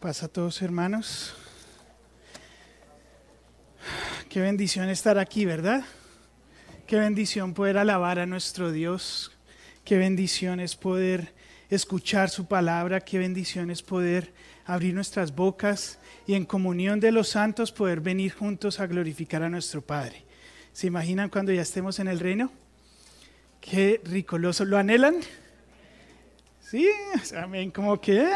Pasa a todos hermanos. Qué bendición estar aquí, ¿verdad? Qué bendición poder alabar a nuestro Dios. Qué bendición es poder escuchar su palabra. Qué bendición es poder abrir nuestras bocas y en comunión de los santos poder venir juntos a glorificar a nuestro Padre. ¿Se imaginan cuando ya estemos en el reino? Qué ricoloso. ¿Lo anhelan? Sí, amén. Como que...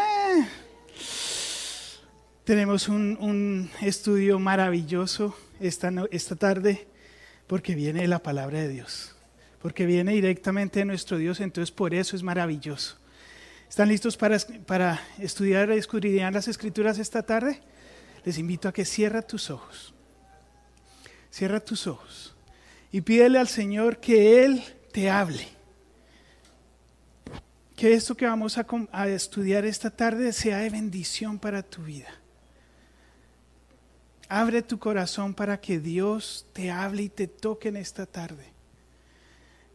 Tenemos un, estudio maravilloso esta, esta tarde porque viene la palabra de Dios, porque viene directamente de nuestro Dios, entonces por eso es maravilloso. ¿Están listos para, para estudiar y escudriñar las escrituras esta tarde? Les invito a que cierra tus ojos. Cierra tus ojos y pídele al Señor que Él te hable. Que esto que vamos a, a estudiar esta tarde sea de bendición para tu vida. Abre tu corazón para que Dios te hable y te toque en esta tarde.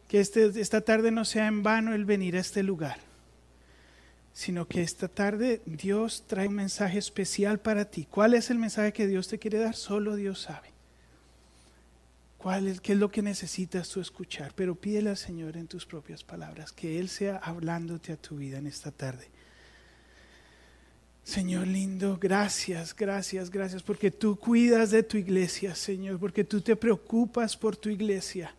Que este, esta tarde no sea en vano el venir a este lugar, sino que esta tarde Dios trae un mensaje especial para ti. ¿Cuál es el mensaje que Dios te quiere dar? Solo Dios sabe. ¿Cuál es, ¿Qué es lo que necesitas tú escuchar? Pero pídele al Señor en tus propias palabras, que Él sea hablándote a tu vida en esta tarde. Señor lindo, gracias, gracias, gracias, porque tú cuidas de tu iglesia, Señor, porque tú te preocupas por tu iglesia.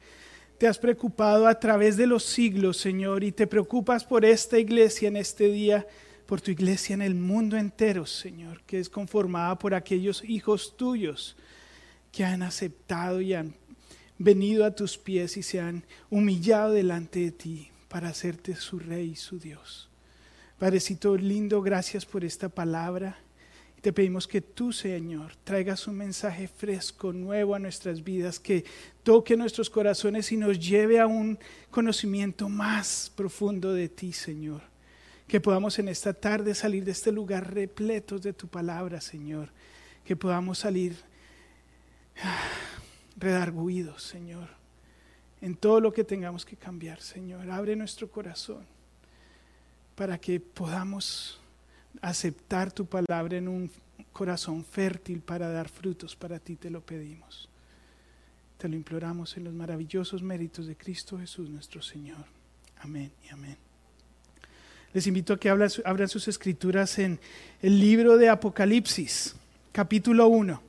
Te has preocupado a través de los siglos, Señor, y te preocupas por esta iglesia en este día, por tu iglesia en el mundo entero, Señor, que es conformada por aquellos hijos tuyos que han aceptado y han venido a tus pies y se han humillado delante de ti para hacerte su rey y su Dios. Padrecito lindo, gracias por esta palabra. Te pedimos que tú, Señor, traigas un mensaje fresco, nuevo a nuestras vidas, que toque nuestros corazones y nos lleve a un conocimiento más profundo de ti, Señor. Que podamos en esta tarde salir de este lugar repletos de tu palabra, Señor. Que podamos salir ah, redarguidos, Señor, en todo lo que tengamos que cambiar, Señor. Abre nuestro corazón para que podamos aceptar tu palabra en un corazón fértil para dar frutos para ti, te lo pedimos. Te lo imploramos en los maravillosos méritos de Cristo Jesús nuestro Señor. Amén y amén. Les invito a que abran sus escrituras en el libro de Apocalipsis, capítulo 1.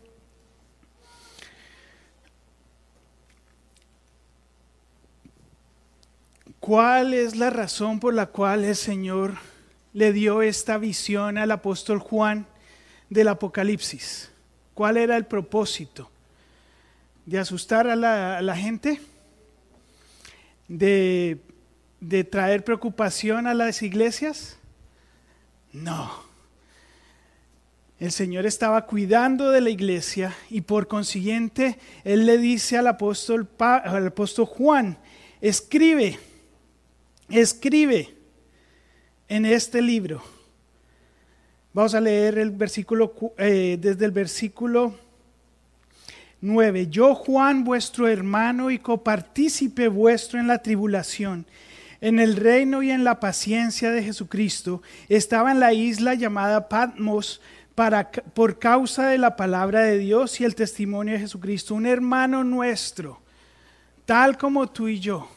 ¿Cuál es la razón por la cual el Señor le dio esta visión al apóstol Juan del Apocalipsis? ¿Cuál era el propósito? ¿De asustar a la, gente? ¿De, ¿De traer preocupación a las iglesias? No. El Señor estaba cuidando de la iglesia y por consiguiente Él le dice al apóstol Juan, escribe escribe en este libro. Vamos a leer el versículo, eh, desde el versículo 9. Yo, Juan, vuestro hermano y copartícipe vuestro en la tribulación, en el reino y en la paciencia de Jesucristo, estaba en la isla llamada Patmos para, por causa de la palabra de Dios y el testimonio de Jesucristo, un hermano nuestro, tal como tú y yo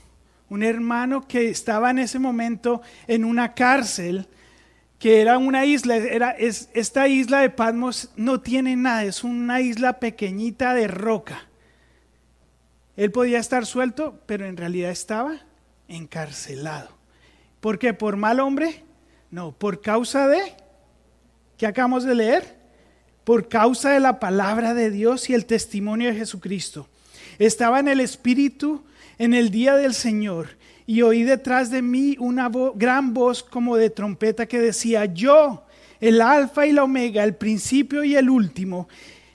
un hermano que estaba en ese momento en una cárcel, que era una isla, era, es, esta isla de Patmos no tiene nada, es una isla pequeñita de roca. Él podía estar suelto, pero en realidad estaba encarcelado. ¿Por qué? ¿Por mal hombre? No, por causa de, ¿qué acabamos de leer? Por causa de la palabra de Dios y el testimonio de Jesucristo. Estaba en el Espíritu en el día del Señor y oí detrás de mí una gran voz como de trompeta que decía, yo, el alfa y la omega, el principio y el último,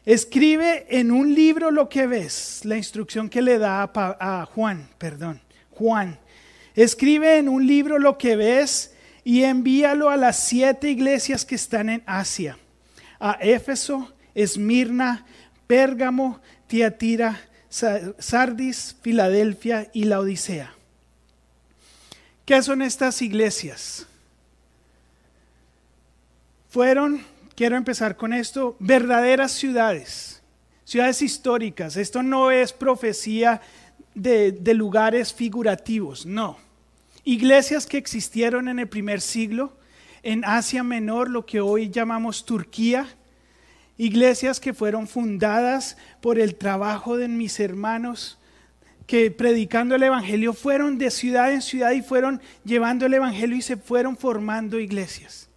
escribe en un libro lo que ves, la instrucción que le da a, a Juan, perdón, Juan, escribe en un libro lo que ves y envíalo a las siete iglesias que están en Asia, a Éfeso, Esmirna, Pérgamo, Tiatira, Sardis, Filadelfia y la Odisea. ¿Qué son estas iglesias? Fueron quiero empezar con esto, verdaderas ciudades, ciudades históricas. Esto no es profecía de, de lugares figurativos, no. Iglesias que existieron en el primer siglo, en Asia Menor, lo que hoy llamamos Turquía, iglesias que fueron fundadas por el trabajo de mis hermanos, que predicando el Evangelio fueron de ciudad en ciudad y fueron llevando el Evangelio y se fueron formando iglesias.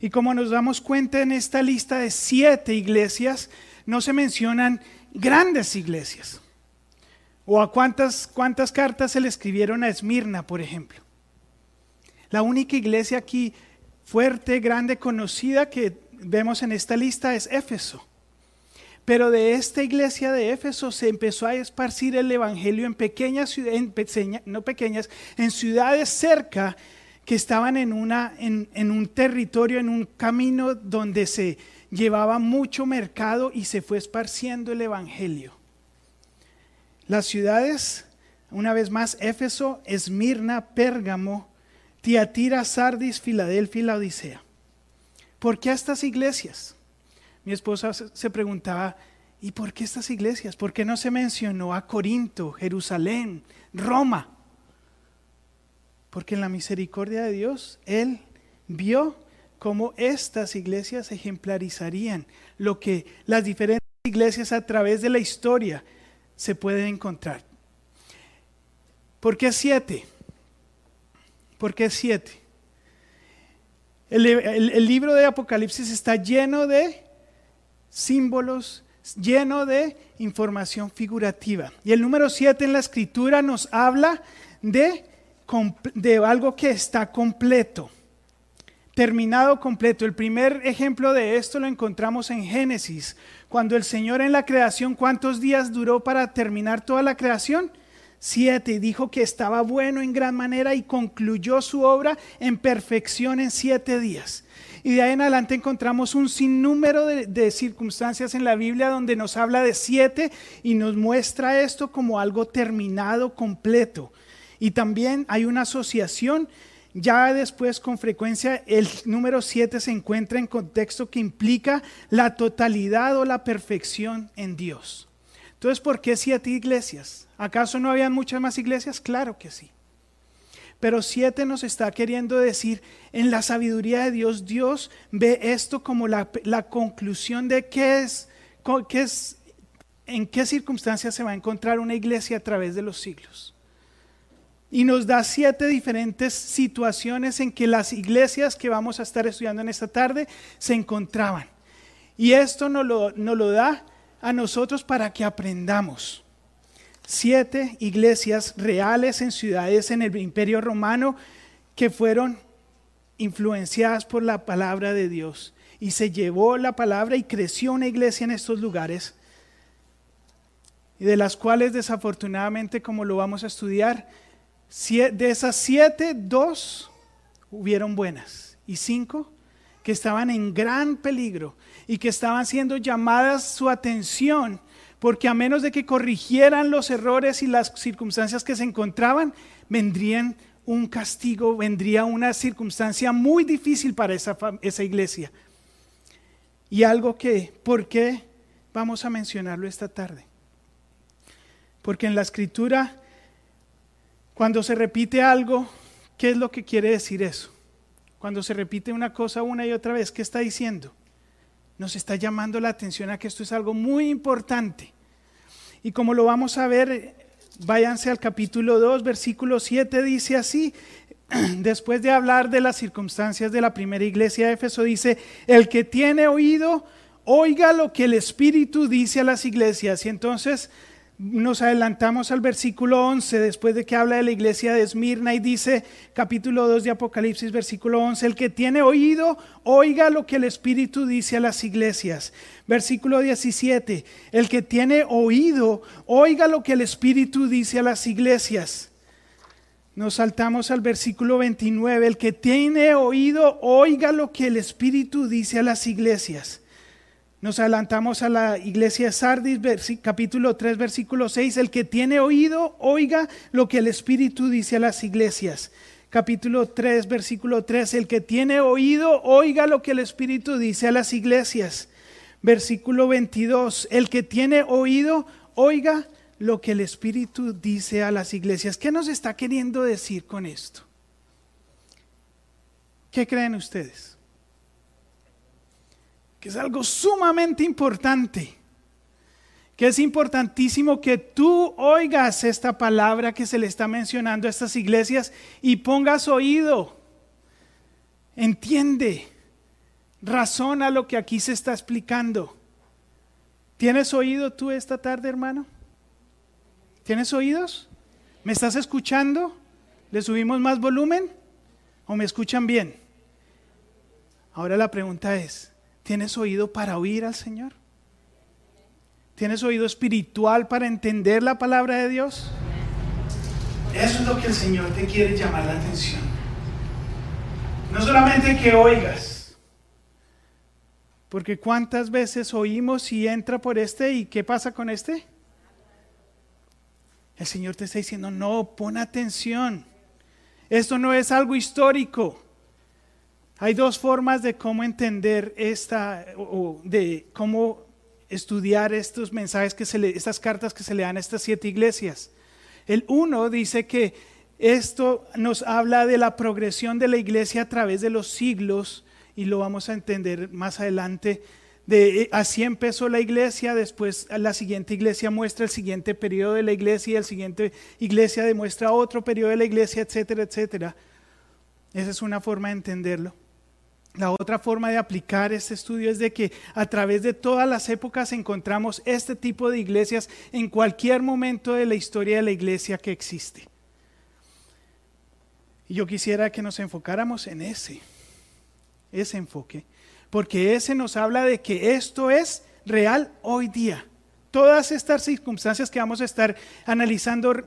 Y como nos damos cuenta en esta lista de siete iglesias, no se mencionan grandes iglesias. ¿O a cuántas, cuántas cartas se le escribieron a Esmirna, por ejemplo? La única iglesia aquí fuerte, grande, conocida que vemos en esta lista es Éfeso. Pero de esta iglesia de Éfeso se empezó a esparcir el evangelio en pequeñas ciudades, no pequeñas, en ciudades cerca que estaban en, una, en, en un territorio, en un camino donde se llevaba mucho mercado y se fue esparciendo el Evangelio. Las ciudades, una vez más, Éfeso, Esmirna, Pérgamo, Tiatira, Sardis, Filadelfia y la Odisea. ¿Por qué estas iglesias? Mi esposa se preguntaba, ¿y por qué estas iglesias? ¿Por qué no se mencionó a Corinto, Jerusalén, Roma? Porque en la misericordia de Dios, Él vio cómo estas iglesias ejemplarizarían lo que las diferentes iglesias a través de la historia se pueden encontrar. ¿Por qué siete? ¿Por qué siete? El, libro de Apocalipsis está lleno de símbolos, lleno de información figurativa. Y el número siete en la escritura nos habla de algo que está completo, terminado completo. El primer ejemplo de esto lo encontramos en Génesis, cuando el Señor en la creación, ¿cuántos días duró para terminar toda la creación? Siete, y dijo que estaba bueno en gran manera y concluyó su obra en perfección en siete días. Y de ahí en adelante encontramos un sinnúmero de, circunstancias en la Biblia donde nos habla de siete y nos muestra esto como algo terminado, completo. Y también hay una asociación, ya después con frecuencia el número 7 se encuentra en contexto que implica la totalidad o la perfección en Dios. Entonces, ¿por qué siete iglesias? ¿Acaso no habían muchas más iglesias? Claro que sí. Pero siete nos está queriendo decir, en la sabiduría de Dios, Dios ve esto como la, conclusión de qué es, qué es, en qué circunstancias se va a encontrar una iglesia a través de los siglos. Y nos da siete diferentes situaciones en que las iglesias que vamos a estar estudiando en esta tarde se encontraban. Y esto nos lo, nos lo da a nosotros para que aprendamos. Siete iglesias reales en ciudades en el imperio romano que fueron influenciadas por la palabra de Dios. Y se llevó la palabra y creció una iglesia en estos lugares. Y de las cuales desafortunadamente, como lo vamos a estudiar, de esas siete, dos hubieron buenas y cinco que estaban en gran peligro y que estaban siendo llamadas su atención porque a menos de que corrigieran los errores y las circunstancias que se encontraban, vendrían un castigo, vendría una circunstancia muy difícil para esa, esa iglesia. Y algo que, ¿por qué vamos a mencionarlo esta tarde? Porque en la escritura cuando se repite algo, ¿qué es lo que quiere decir eso? Cuando se repite una cosa una y otra vez, ¿qué está diciendo? Nos está llamando la atención a que esto es algo muy importante. Y como lo vamos a ver, váyanse al capítulo 2, versículo 7, dice así, después de hablar de las circunstancias de la primera iglesia de Éfeso, dice, el que tiene oído, oiga lo que el Espíritu dice a las iglesias. Y entonces nos adelantamos al versículo 11, después de que habla de la iglesia de Esmirna y dice, capítulo 2 de Apocalipsis, versículo 11, el que tiene oído, oiga lo que el Espíritu dice a las iglesias. Versículo 17, el que tiene oído, oiga lo que el Espíritu dice a las iglesias. Nos saltamos al versículo 29, el que tiene oído, oiga lo que el Espíritu dice a las iglesias. Nos adelantamos a la iglesia de Sardis, capítulo 3, versículo 6. El que tiene oído, oiga lo que el Espíritu dice a las iglesias. capítulo 3, versículo 3, el que tiene oído, oiga lo que el Espíritu dice a las iglesias. Versículo 22, el que tiene oído, oiga lo que el Espíritu dice a las iglesias. ¿Qué nos está queriendo decir con esto? ¿Qué creen ustedes? Que es algo sumamente importante que es importantísimo que tú oigas esta palabra que se le está mencionando a estas iglesias y pongas oído. Entiende, razona lo que aquí se está explicando. ¿Tienes oído tú esta tarde, hermano? ¿Tienes oídos? ¿Me estás escuchando? ¿Le subimos más volumen? ¿O me escuchan bien? Ahora la pregunta es, ¿tienes oído para oír al Señor? ¿Tienes oído espiritual para entender la palabra de Dios? Eso es lo que el Señor te quiere llamar la atención. No solamente que oigas, porque cuántas veces oímos y entra por este y ¿qué pasa con este? El Señor te está diciendo, no, pon atención. Esto no es algo histórico. Hay dos formas de cómo entender esta, o de cómo estudiar estos mensajes que se le, estas cartas que se le dan a estas siete iglesias. El uno dice que esto nos habla de la progresión de la iglesia a través de los siglos y lo vamos a entender más adelante. De, eh, así empezó la iglesia, después la siguiente iglesia muestra el siguiente periodo de la iglesia y el siguiente iglesia demuestra otro periodo de la iglesia, etcétera, etcétera. Esa es una forma de entenderlo. La otra forma de aplicar este estudio es de que a través de todas las épocas encontramos este tipo de iglesias en cualquier momento de la historia de la iglesia que existe. Y yo quisiera que nos enfocáramos en ese, ese enfoque, porque ese nos habla de que esto es real hoy día. Todas estas circunstancias que vamos a estar analizando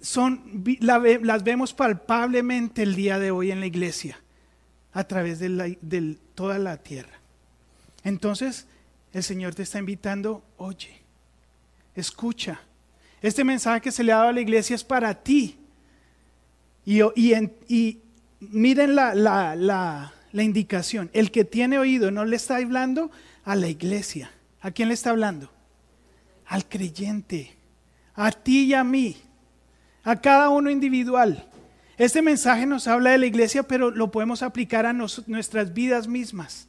son, las vemos palpablemente el día de hoy en la iglesia a través de, toda la tierra. Entonces, el Señor te está invitando, oye, escucha. Este mensaje que se le ha dado a la iglesia es para ti. Y, y miren la, la, indicación. El que tiene oído no le está hablando a la iglesia. ¿A quién le está hablando? Al creyente. A ti y a mí. A cada uno individual. Este mensaje nos habla de la iglesia, pero lo podemos aplicar a nuestras vidas mismas.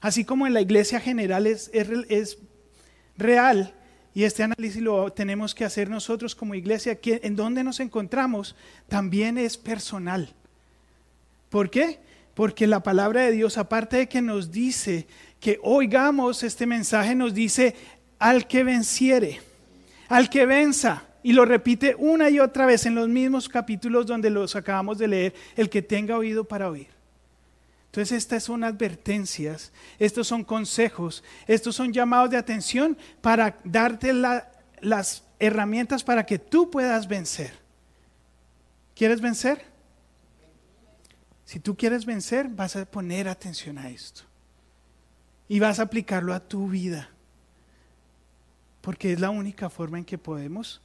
Así como en la iglesia general es, real, y este análisis lo tenemos que hacer nosotros como iglesia, en donde nos encontramos también es personal. ¿Por qué? Porque la palabra de Dios, aparte de que nos dice que oigamos este mensaje, nos dice al que venciere, al que venza. Y lo repite una y otra vez en los mismos capítulos donde los acabamos de leer, el que tenga oído para oír. Entonces estas son advertencias, estos son consejos, estos son llamados de atención para darte las herramientas para que tú puedas vencer. ¿Quieres vencer? Si tú quieres vencer, vas a poner atención a esto. Y vas a aplicarlo a tu vida. Porque es la única forma en que podemos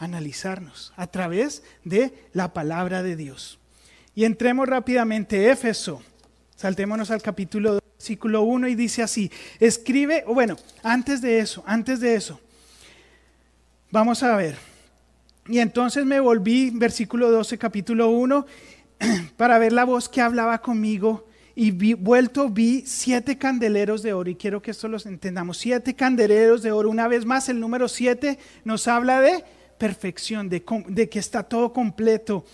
analizarnos a través de la palabra de Dios. Y entremos rápidamente, Éfeso. Saltémonos al capítulo 2, versículo 1 y dice así, escribe, bueno, antes de eso, antes de eso, vamos a ver. Y entonces me volví, versículo 12, capítulo 1, para ver la voz que hablaba conmigo y vuelto vi siete candeleros de oro y quiero que esto los entendamos, siete candeleros de oro. Una vez más, el número siete nos habla de perfección, de, que está todo completo.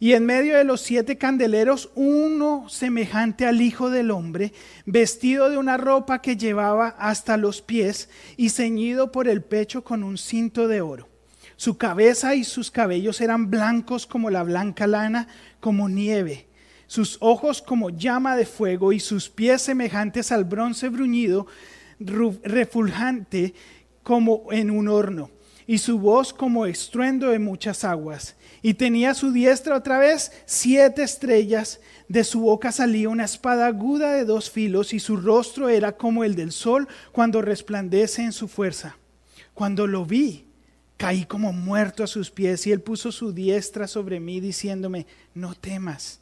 Y en medio de los siete candeleros, uno semejante al Hijo del Hombre, vestido de una ropa que llevaba hasta los pies y ceñido por el pecho con un cinto de oro. Su cabeza y sus cabellos eran blancos como la blanca lana, como nieve. Sus ojos como llama de fuego y sus pies semejantes al bronce bruñido, refulgante como en un horno y su voz como estruendo de muchas aguas. Y tenía a su diestra otra vez siete estrellas, de su boca salía una espada aguda de dos filos, y su rostro era como el del sol cuando resplandece en su fuerza. Cuando lo vi, Caí como muerto a sus pies y él puso su diestra sobre mí diciéndome, no temas.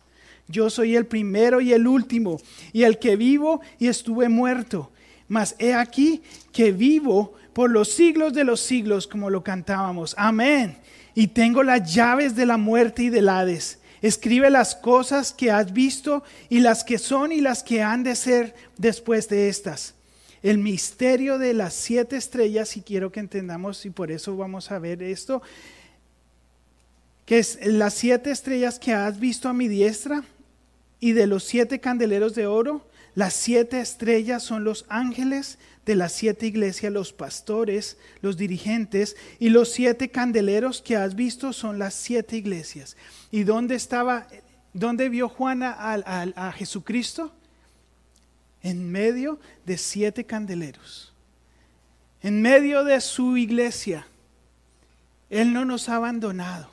Yo soy el primero y el último, y el que vivo y estuve muerto. Mas he aquí que vivo por los siglos de los siglos, como lo cantábamos. Amén. Y tengo las llaves de la muerte y del Hades. Escribe las cosas que has visto y las que son y las que han de ser después de estas el misterio de las siete estrellas, y quiero que entendamos, y por eso vamos a ver esto, que es las siete estrellas que has visto a mi diestra, y de los siete candeleros de oro, las siete estrellas son los ángeles de las siete iglesias, los pastores, los dirigentes, y los siete candeleros que has visto son las siete iglesias. ¿Y dónde estaba, dónde vio Juana a Jesucristo? en medio de siete candeleros, en medio de su iglesia. Él no nos ha abandonado.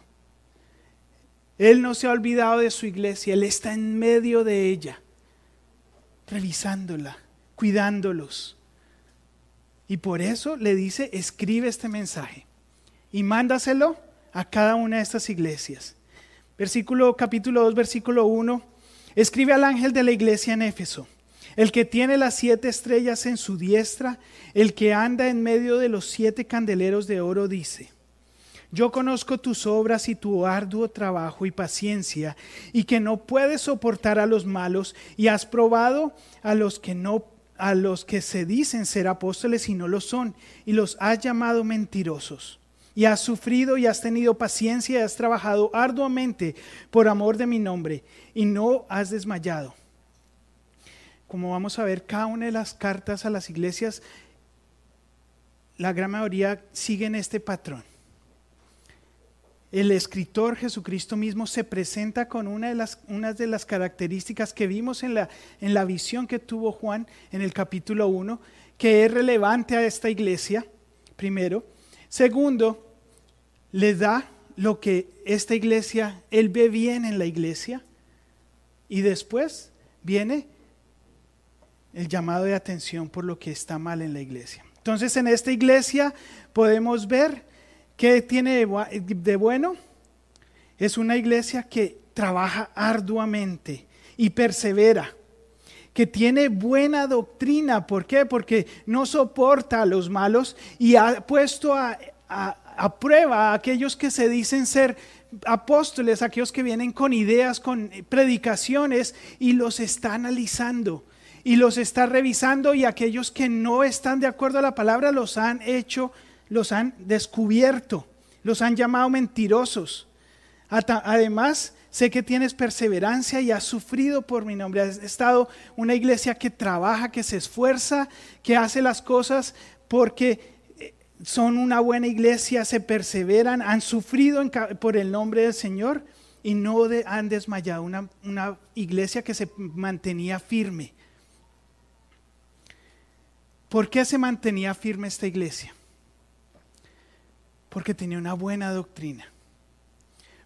Él no se ha olvidado de su iglesia. Él está en medio de ella, revisándola, cuidándolos. Y por eso le dice, escribe este mensaje y mándaselo a cada una de estas iglesias. Versículo capítulo 2, versículo 1. Escribe al ángel de la iglesia en Éfeso el que tiene las siete estrellas en su diestra, el que anda en medio de los siete candeleros de oro, dice, yo conozco tus obras y tu arduo trabajo y paciencia, y que no puedes soportar a los malos, y has probado a los que no a los que se dicen ser apóstoles y no lo son, y los has llamado mentirosos. Y has sufrido y has tenido paciencia y has trabajado arduamente por amor de mi nombre, y no has desmayado como vamos a ver, cada una de las cartas a las iglesias, la gran mayoría siguen este patrón. El escritor Jesucristo mismo se presenta con una de las, de las características que vimos en la, en la visión que tuvo Juan en el capítulo 1, que es relevante a esta iglesia, primero. Segundo, le da lo que esta iglesia, él ve bien en la iglesia. Y después viene el llamado de atención por lo que está mal en la iglesia. Entonces en esta iglesia podemos ver qué tiene de bueno. Es una iglesia que trabaja arduamente y persevera, que tiene buena doctrina. ¿Por qué? Porque no soporta a los malos y ha puesto a, prueba a aquellos que se dicen ser apóstoles, aquellos que vienen con ideas, con predicaciones y los está analizando y los está revisando y aquellos que no están de acuerdo a la palabra los han hecho, los han descubierto, los han llamado mentirosos. Además, sé que tienes perseverancia y has sufrido por mi nombre. Has estado una iglesia que trabaja, que se esfuerza, que hace las cosas porque eh, son una buena iglesia, se perseveran, han sufrido por el nombre del Señor y no han desmayado. Una, una iglesia que se mantenía firme. ¿Por qué se mantenía firme esta iglesia? Porque tenía una buena doctrina.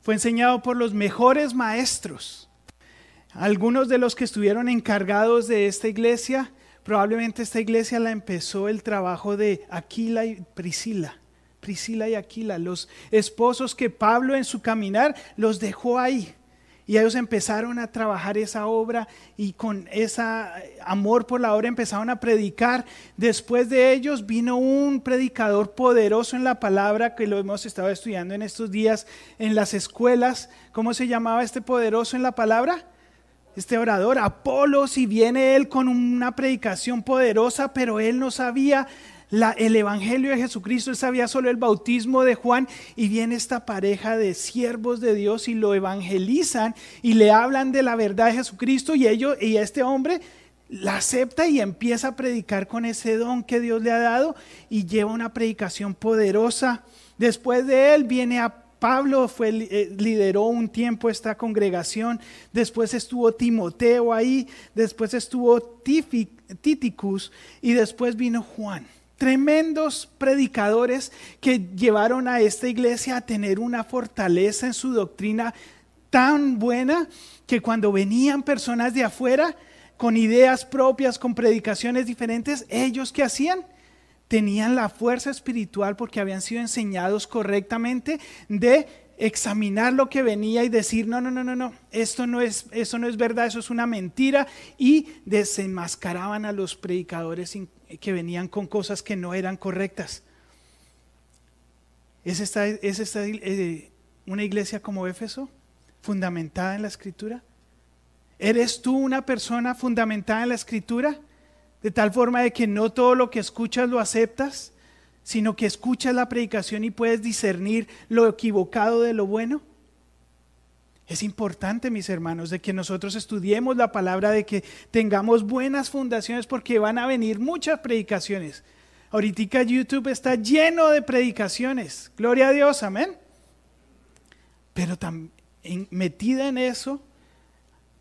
Fue enseñado por los mejores maestros. Algunos de los que estuvieron encargados de esta iglesia, probablemente esta iglesia la empezó el trabajo de Aquila y Priscila. Priscila y Aquila, los esposos que Pablo en su caminar los dejó ahí. Y ellos empezaron a trabajar esa obra y con ese amor por la obra empezaron a predicar. Después de ellos vino un predicador poderoso en la palabra que lo hemos estado estudiando en estos días en las escuelas. ¿Cómo se llamaba este poderoso en la palabra? Este orador, Apolos, y viene él con una predicación poderosa, pero él no sabía el Evangelio de Jesucristo, él sabía solo el bautismo de Juan y viene esta pareja de siervos de Dios y lo evangelizan y le hablan de la verdad de Jesucristo y ellos y este hombre la acepta y empieza a predicar con ese don que Dios le ha dado y lleva una predicación poderosa. Después de él viene a Pablo fue, eh, lideró un tiempo esta congregación, después estuvo Timoteo ahí, después estuvo Titicus y después vino Juan tremendos predicadores que llevaron a esta iglesia a tener una fortaleza en su doctrina tan buena que cuando venían personas de afuera con ideas propias, con predicaciones diferentes, ellos qué hacían? tenían la fuerza espiritual porque habían sido enseñados correctamente de examinar lo que venía y decir, no, no, no, no, no, esto no es, eso no es verdad, eso es una mentira, y desenmascaraban a los predicadores que venían con cosas que no eran correctas. ¿Es esta, es esta eh, una iglesia como Éfeso, fundamentada en la escritura? ¿Eres tú una persona fundamentada en la escritura? De tal forma de que no todo lo que escuchas lo aceptas, sino que escuchas la predicación y puedes discernir lo equivocado de lo bueno. Es importante, mis hermanos, de que nosotros estudiemos la palabra, de que tengamos buenas fundaciones, porque van a venir muchas predicaciones. Ahorita YouTube está lleno de predicaciones. Gloria a Dios, amén. Pero metida en eso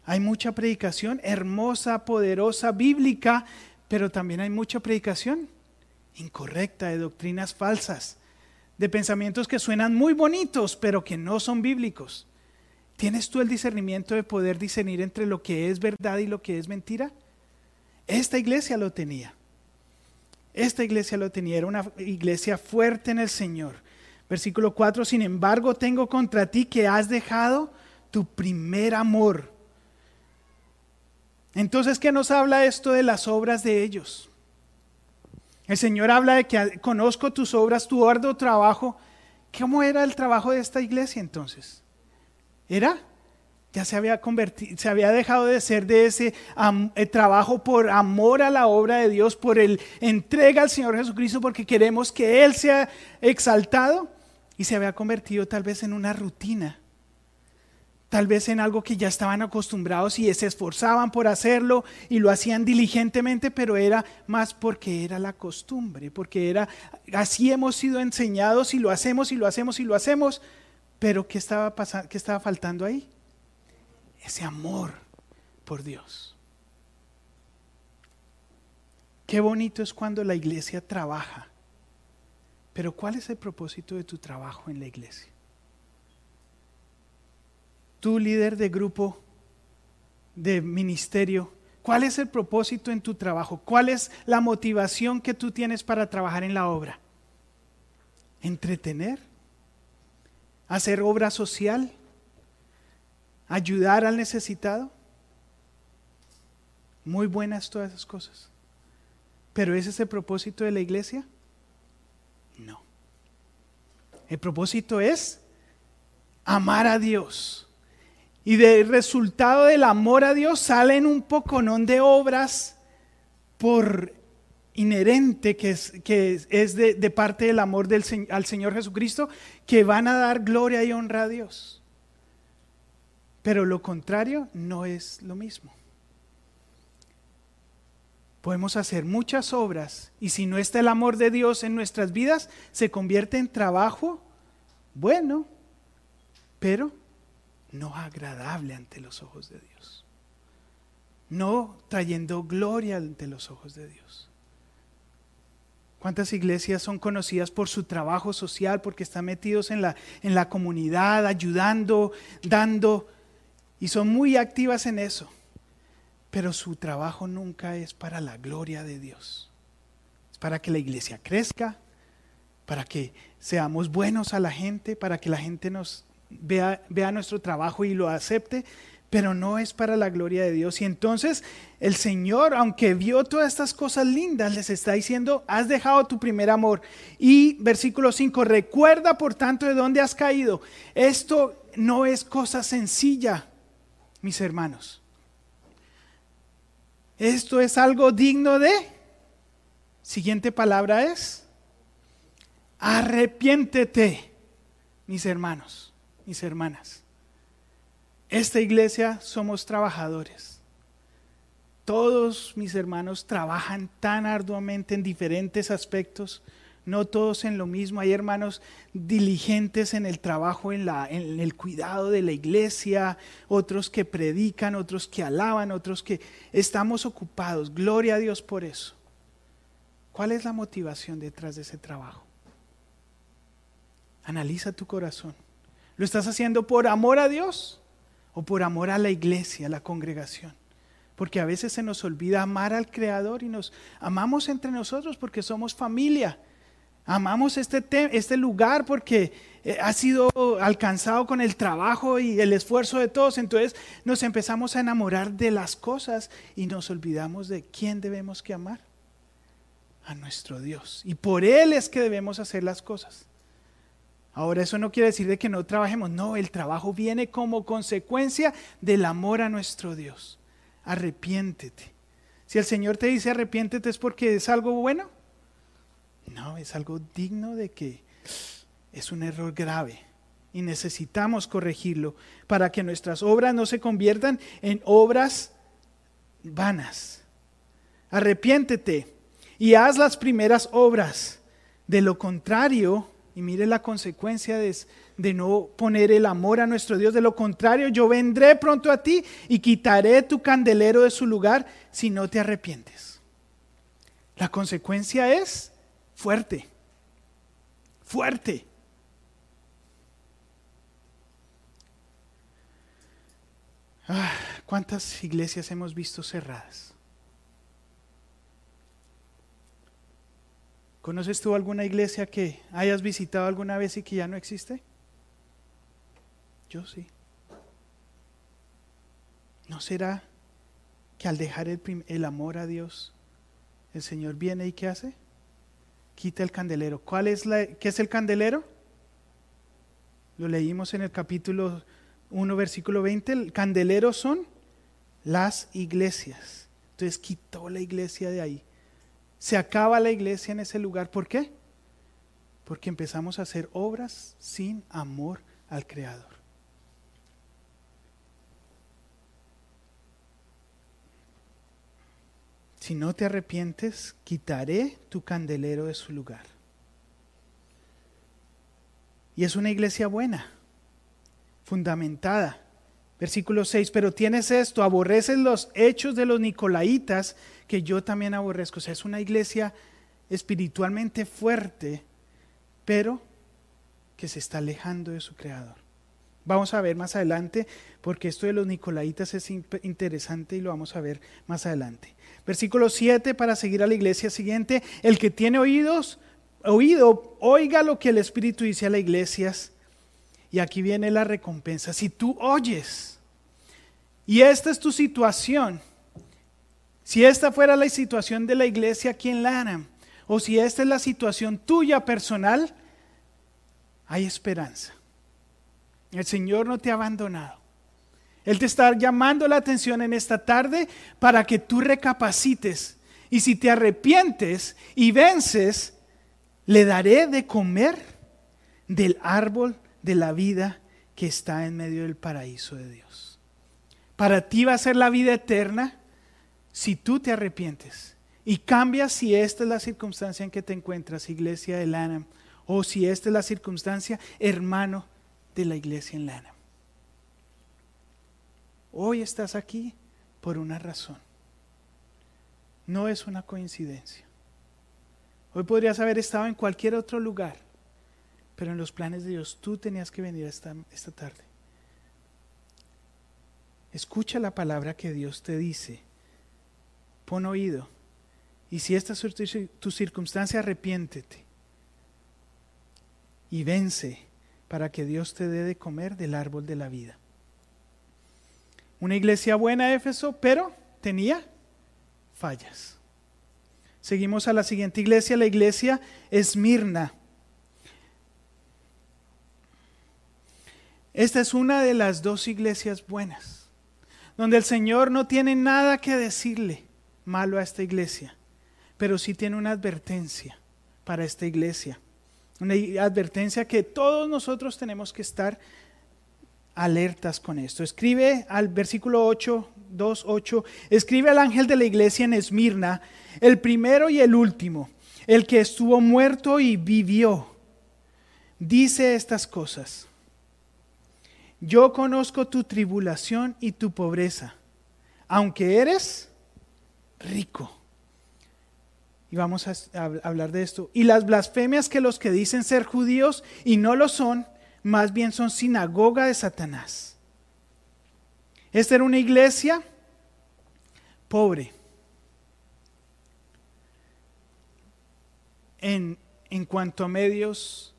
hay mucha predicación hermosa, poderosa, bíblica, pero también hay mucha predicación incorrecta de doctrinas falsas, de pensamientos que suenan muy bonitos, pero que no son bíblicos. ¿Tienes tú el discernimiento de poder discernir entre lo que es verdad y lo que es mentira? Esta iglesia lo tenía. Esta iglesia lo tenía, era una iglesia fuerte en el Señor. Versículo 4, sin embargo tengo contra ti que has dejado tu primer amor. Entonces, ¿qué nos habla esto de las obras de ellos? El Señor habla de que conozco tus obras, tu arduo trabajo. ¿Cómo era el trabajo de esta iglesia entonces? Era ya se había convertido, se había dejado de ser de ese eh, trabajo por amor a la obra de Dios, por el entrega al Señor Jesucristo, porque queremos que Él sea exaltado, y se había convertido tal vez en una rutina, tal vez en algo que ya estaban acostumbrados y se esforzaban por hacerlo y lo hacían diligentemente, pero era más porque era la costumbre, porque era así hemos sido enseñados y lo hacemos y lo hacemos y lo hacemos, pero ¿qué estaba pasando? ¿Qué estaba faltando ahí? ese amor por Dios. Qué bonito es cuando la iglesia trabaja. Pero ¿cuál es el propósito de tu trabajo en la iglesia? Tú líder de grupo, de ministerio, ¿cuál es el propósito en tu trabajo? ¿Cuál es la motivación que tú tienes para trabajar en la obra? ¿Entretener? ¿Hacer obra social? ayudar al necesitado. Muy buenas todas esas cosas. Pero ¿ese es el propósito de la iglesia? No. El propósito es amar a Dios. Y del resultado del amor a Dios salen un poconón de obras por inherente que es, que es de, de, parte del amor del, al Señor Jesucristo que van a dar gloria y honra a Dios. Pero lo contrario no es lo mismo. Podemos hacer muchas obras y si no está el amor de Dios en nuestras vidas, se convierte en trabajo bueno, pero no agradable ante los ojos de Dios. No trayendo gloria ante los ojos de Dios. ¿Cuántas iglesias son conocidas por su trabajo social, porque están metidos en la, en la comunidad, ayudando, dando y son muy activas en eso. Pero su trabajo nunca es para la gloria de Dios. Es para que la iglesia crezca, para que seamos buenos a la gente, para que la gente nos vea, vea nuestro trabajo y lo acepte, pero no es para la gloria de Dios. Y entonces el Señor, aunque vio todas estas cosas lindas, les está diciendo, has dejado tu primer amor. Y versículo 5, recuerda por tanto de dónde has caído. Esto no es cosa sencilla mis hermanos. Esto es algo digno de... Siguiente palabra es, arrepiéntete, mis hermanos, mis hermanas. Esta iglesia somos trabajadores. Todos mis hermanos trabajan tan arduamente en diferentes aspectos no todos en lo mismo. Hay hermanos diligentes en el trabajo, en, el cuidado de la iglesia, otros que predican, otros que alaban, otros que estamos ocupados. Gloria a Dios por eso. ¿Cuál es la motivación detrás de ese trabajo? Analiza tu corazón. ¿Lo estás haciendo por amor a Dios o por amor a la iglesia, a la congregación? porque a veces se nos olvida amar al Creador y nos amamos entre nosotros porque somos familia. Amamos este, este lugar porque eh, ha sido alcanzado con el trabajo y el esfuerzo de todos. Entonces nos empezamos a enamorar de las cosas y nos olvidamos de quién debemos que amar. A nuestro Dios. Y por Él es que debemos hacer las cosas. Ahora eso no quiere decir de que no trabajemos. No, el trabajo viene como consecuencia del amor a nuestro Dios. Arrepiéntete. Si el Señor te dice arrepiéntete es porque es algo bueno. No, es algo digno de que es un error grave y necesitamos corregirlo para que nuestras obras no se conviertan en obras vanas. Arrepiéntete y haz las primeras obras. De lo contrario, y mire la consecuencia de, de, no poner el amor a nuestro Dios. De lo contrario, yo vendré pronto a ti y quitaré tu candelero de su lugar si no te arrepientes. La consecuencia es fuerte, fuerte. Ah, ¿Cuántas iglesias hemos visto cerradas? ¿Conoces tú alguna iglesia que hayas visitado alguna vez y que ya no existe? Yo sí. ¿No será que al dejar el, el amor a Dios, el Señor viene y qué hace? quita el candelero. ¿Cuál es ¿Qué es el candelero? Lo leímos en el capítulo 1, versículo 20. El candelero son las iglesias. Entonces quitó la iglesia de ahí. Se acaba la iglesia en ese lugar. ¿Por qué? Porque empezamos a hacer obras sin amor al Creador. si no te arrepientes, quitaré tu candelero de su lugar. Y es una iglesia buena, fundamentada. Versículo 6, pero tienes esto, aborreces los hechos de los nicolaitas, que yo también aborrezco. O sea, es una iglesia espiritualmente fuerte, pero que se está alejando de su creador. Vamos a ver más adelante, porque esto de los nicolaitas es interesante y lo vamos a ver más adelante. Versículo 7 para seguir a la iglesia siguiente. El que tiene oídos, oído, oiga lo que el Espíritu dice a las iglesias. Y aquí viene la recompensa. Si tú oyes, y esta es tu situación, si esta fuera la situación de la iglesia aquí en Lanham, o si esta es la situación tuya personal, hay esperanza. El Señor no te ha abandonado. Él te está llamando la atención en esta tarde para que tú recapacites. Y si te arrepientes y vences, le daré de comer del árbol de la vida que está en medio del paraíso de Dios. Para ti va a ser la vida eterna si tú te arrepientes y cambias si esta es la circunstancia en que te encuentras, iglesia de Lana, o si esta es la circunstancia, hermano de la iglesia en Lana. Hoy estás aquí por una razón. No es una coincidencia. Hoy podrías haber estado en cualquier otro lugar, pero en los planes de Dios tú tenías que venir esta, esta tarde. Escucha la palabra que Dios te dice. Pon oído. Y si esta es tu circunstancia, arrepiéntete. Y vence para que Dios te dé de comer del árbol de la vida. Una iglesia buena Éfeso, pero tenía fallas. Seguimos a la siguiente iglesia, la iglesia Esmirna. Esta es una de las dos iglesias buenas, donde el Señor no tiene nada que decirle malo a esta iglesia, pero sí tiene una advertencia para esta iglesia. Una advertencia que todos nosotros tenemos que estar alertas con esto. Escribe al versículo 8, 2, 8, escribe al ángel de la iglesia en Esmirna, el primero y el último, el que estuvo muerto y vivió. Dice estas cosas. Yo conozco tu tribulación y tu pobreza, aunque eres rico. Y vamos a hablar de esto. Y las blasfemias que los que dicen ser judíos y no lo son, más bien son sinagoga de Satanás. Esta era una iglesia pobre en, en cuanto a medios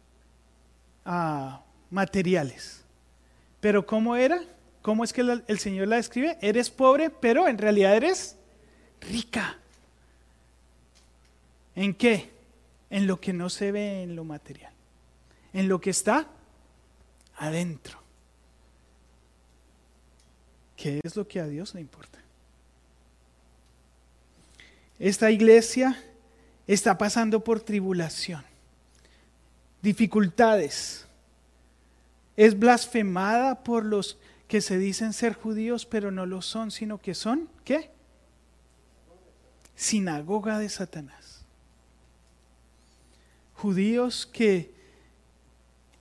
materiales. Pero ¿cómo era? ¿Cómo es que el Señor la describe? Eres pobre, pero en realidad eres rica. ¿En qué? En lo que no se ve en lo material. En lo que está adentro. ¿Qué es lo que a Dios le importa? Esta iglesia está pasando por tribulación, dificultades. Es blasfemada por los que se dicen ser judíos, pero no lo son, sino que son, ¿qué? Sinagoga de Satanás. Judíos que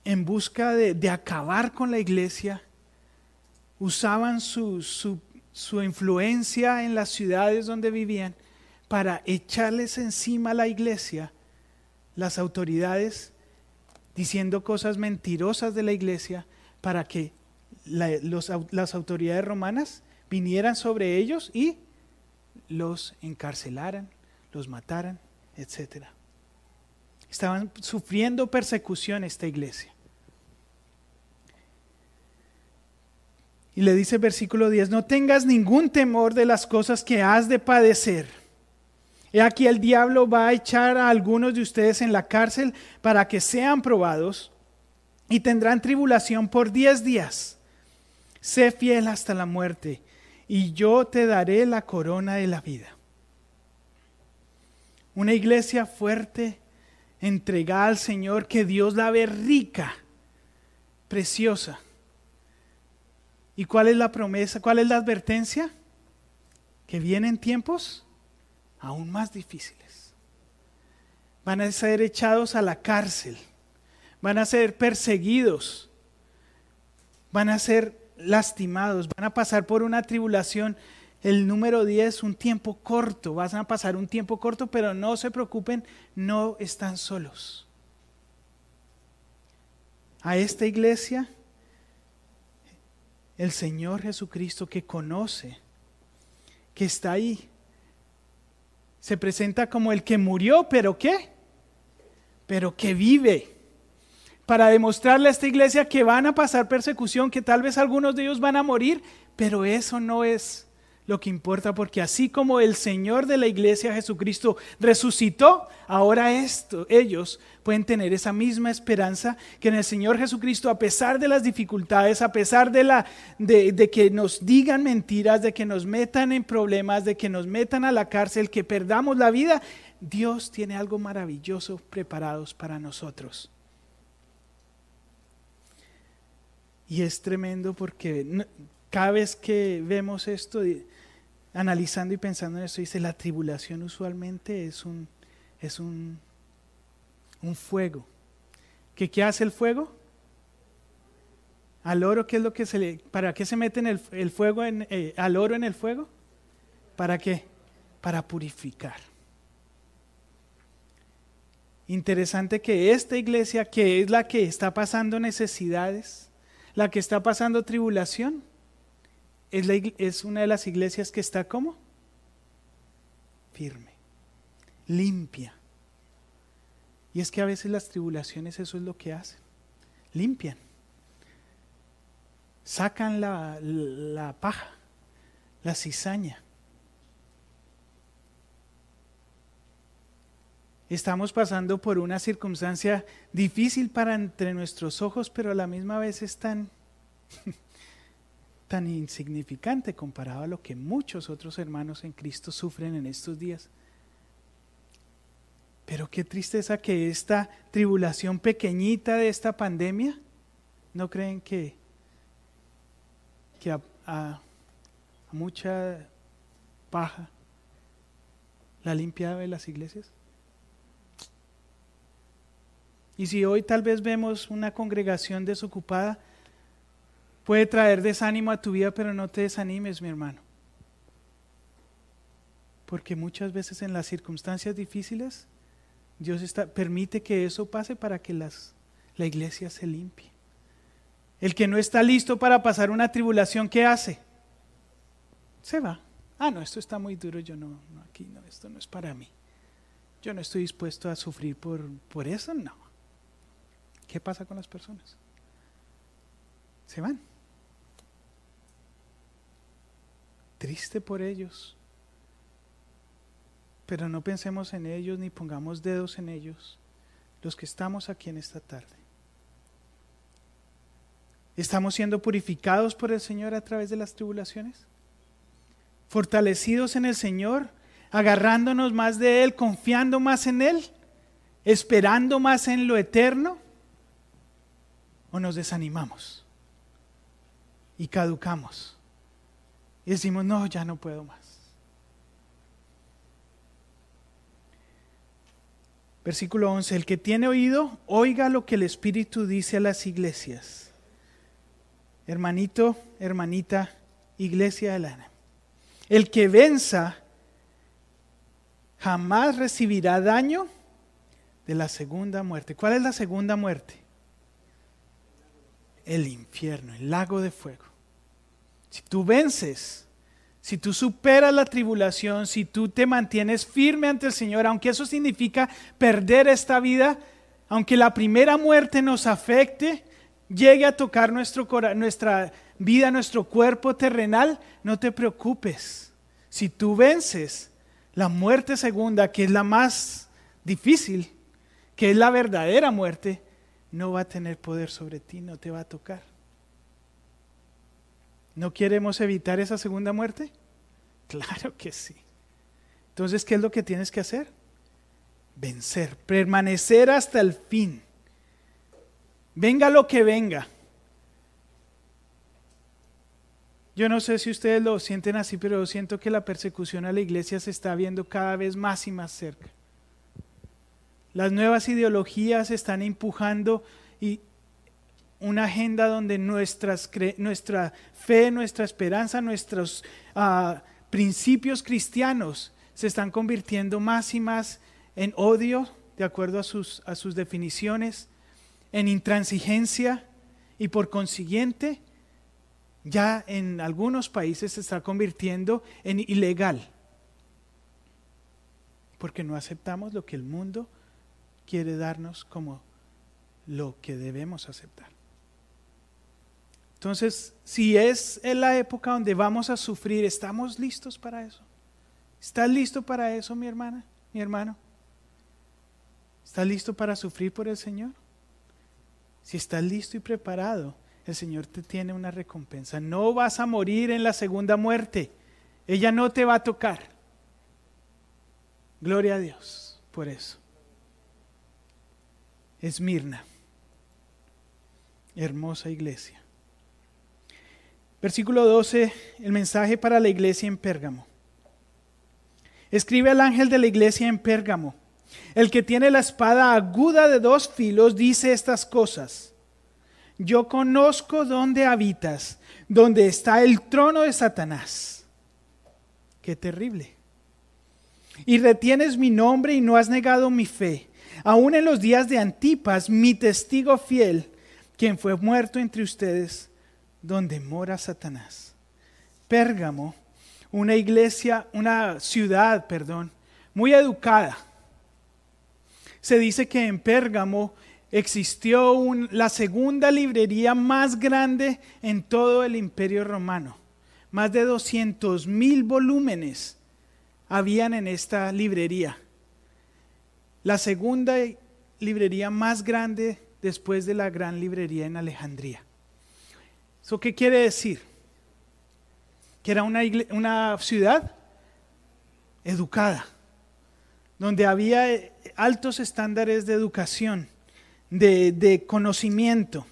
en busca de, acabar con la iglesia, usaban su, su influencia en las ciudades donde vivían para echarles encima a la iglesia las autoridades diciendo cosas mentirosas de la iglesia para que las autoridades romanas vinieran sobre ellos y los encarcelaran, los mataran, etc. Estaban sufriendo persecución esta iglesia. Y le dice el versículo 10, no tengas ningún temor de las cosas que has de padecer. He aquí el diablo va a echar a algunos de ustedes en la cárcel para que sean probados y tendrán tribulación por diez días. Sé fiel hasta la muerte y yo te daré la corona de la vida. Una iglesia fuerte, entregada al Señor, que Dios la ve rica, preciosa ¿Y cuál es la promesa? ¿Cuál es la advertencia? Que vienen tiempos aún más difíciles. Van a ser echados a la cárcel, van a ser perseguidos, van a ser lastimados, van a pasar por una tribulación. El número 10, un tiempo corto, van a pasar un tiempo corto, pero no se preocupen, no están solos. A esta iglesia el Señor Jesucristo que conoce, que está ahí. Se presenta como el que murió, pero ¿qué? Pero que vive. Para demostrarle a esta iglesia que van a pasar persecución, que tal vez algunos de ellos van a morir, pero eso no es lo que importa, porque así como el Señor de la iglesia Jesucristo resucitó, ahora esto, ellos pueden tener esa misma esperanza que en el Señor Jesucristo, a pesar de las dificultades, a pesar de, la, de, de que nos digan mentiras, de que nos metan en problemas, de que nos metan a la cárcel, que perdamos la vida, Dios tiene algo maravilloso preparados para nosotros. Y es tremendo porque cada vez que vemos esto, analizando y pensando en esto, dice, la tribulación usualmente es un, es un, un fuego. ¿Qué, ¿Qué hace el fuego? Al oro, ¿qué es lo que se le... ¿Para qué se mete el, el fuego en, eh, al oro en el fuego? ¿Para qué? Para purificar. Interesante que esta iglesia, que es la que está pasando necesidades, la que está pasando tribulación, es, una de las iglesias que está como firme, limpia. Y es que a veces las tribulaciones eso es lo que hacen, limpian, sacan la, la paja, la cizaña. Estamos pasando por una circunstancia difícil para entre nuestros ojos, pero a la misma vez es tan tan insignificante comparado a lo que muchos otros hermanos en Cristo sufren en estos días. Pero qué tristeza que esta tribulación pequeñita de esta pandemia, ¿no creen que, que a, mucha paja la limpiada de las iglesias? Y si hoy tal vez vemos una congregación desocupada, Puede traer desánimo a tu vida, pero no te desanimes, mi hermano. Porque muchas veces en las circunstancias difíciles, Dios permite que eso pase para que la iglesia se limpie. El que no está listo para pasar una tribulación, ¿qué hace? Se va. ah, no, esto está muy duro, yo no, no aquí no, esto no es para mí. Yo no estoy dispuesto a sufrir por, por eso, no. ¿Qué pasa con las personas? Se van. Triste por ellos. Pero no pensemos en ellos ni pongamos dedos en ellos, los que estamos aquí en esta tarde. ¿Estamos siendo purificados por el Señor a través de las tribulaciones? ¿Fortalecidos en el Señor? ¿Agarrándonos más de Él? ¿Confiando más en Él? ¿Esperando más en lo eterno? ¿O nos desanimamos? Y caducamos. Y decimos, no, ya no puedo más. Versículo 11, el que tiene oído, oiga lo que el Espíritu dice a las iglesias. Hermanito, hermanita, iglesia de lana. El que venza jamás recibirá daño de la segunda muerte. ¿Cuál es la segunda muerte? El infierno, el lago de fuego. Si tú vences, si tú superas la tribulación, si tú te mantienes firme ante el Señor, aunque eso significa perder esta vida, aunque la primera muerte nos afecte, llegue a tocar nuestro, nuestra vida, nuestro cuerpo terrenal, no te preocupes. Si tú vences la muerte segunda, que es la más difícil, que es la verdadera muerte, no va a tener poder sobre ti, no te va a tocar. ¿No queremos evitar esa segunda muerte? Claro que sí. Entonces, ¿qué es lo que tienes que hacer? Vencer, permanecer hasta el fin. Venga lo que venga. Yo no sé si ustedes lo sienten así, pero siento que la persecución a la iglesia se está viendo cada vez más y más cerca. Las nuevas ideologías están empujando y una agenda donde nuestra fe, nuestra esperanza, nuestros uh, principios cristianos se están convirtiendo más y más en odio, de acuerdo a sus definiciones, en intransigencia y por consiguiente ya en algunos países se está convirtiendo en ilegal, porque no aceptamos lo que el mundo quiere darnos como lo que debemos aceptar. Entonces, si es en la época donde vamos a sufrir, ¿estamos listos para eso? ¿Estás listo para eso, mi hermana, mi hermano? ¿Estás listo para sufrir por el Señor? Si estás listo y preparado, el Señor te tiene una recompensa. No vas a morir en la segunda muerte. Ella no te va a tocar. Gloria a Dios por eso. Esmirna, hermosa iglesia. Versículo 12, el mensaje para la iglesia en Pérgamo. Escribe al ángel de la iglesia en Pérgamo. El que tiene la espada aguda de dos filos dice estas cosas. Yo conozco dónde habitas, donde está el trono de Satanás. Qué terrible. Y retienes mi nombre y no has negado mi fe. Aún en los días de Antipas, mi testigo fiel, quien fue muerto entre ustedes, donde mora Satanás. Pérgamo, una iglesia, una ciudad, perdón, muy educada. Se dice que en Pérgamo existió la segunda librería más grande en todo el imperio romano. Más de 200 mil volúmenes habían en esta librería. La segunda librería más grande después de la gran librería en Alejandría. ¿Eso qué quiere decir? Que era una, una ciudad educada, donde había eh, altos estándares de educación, de, de conocimiento.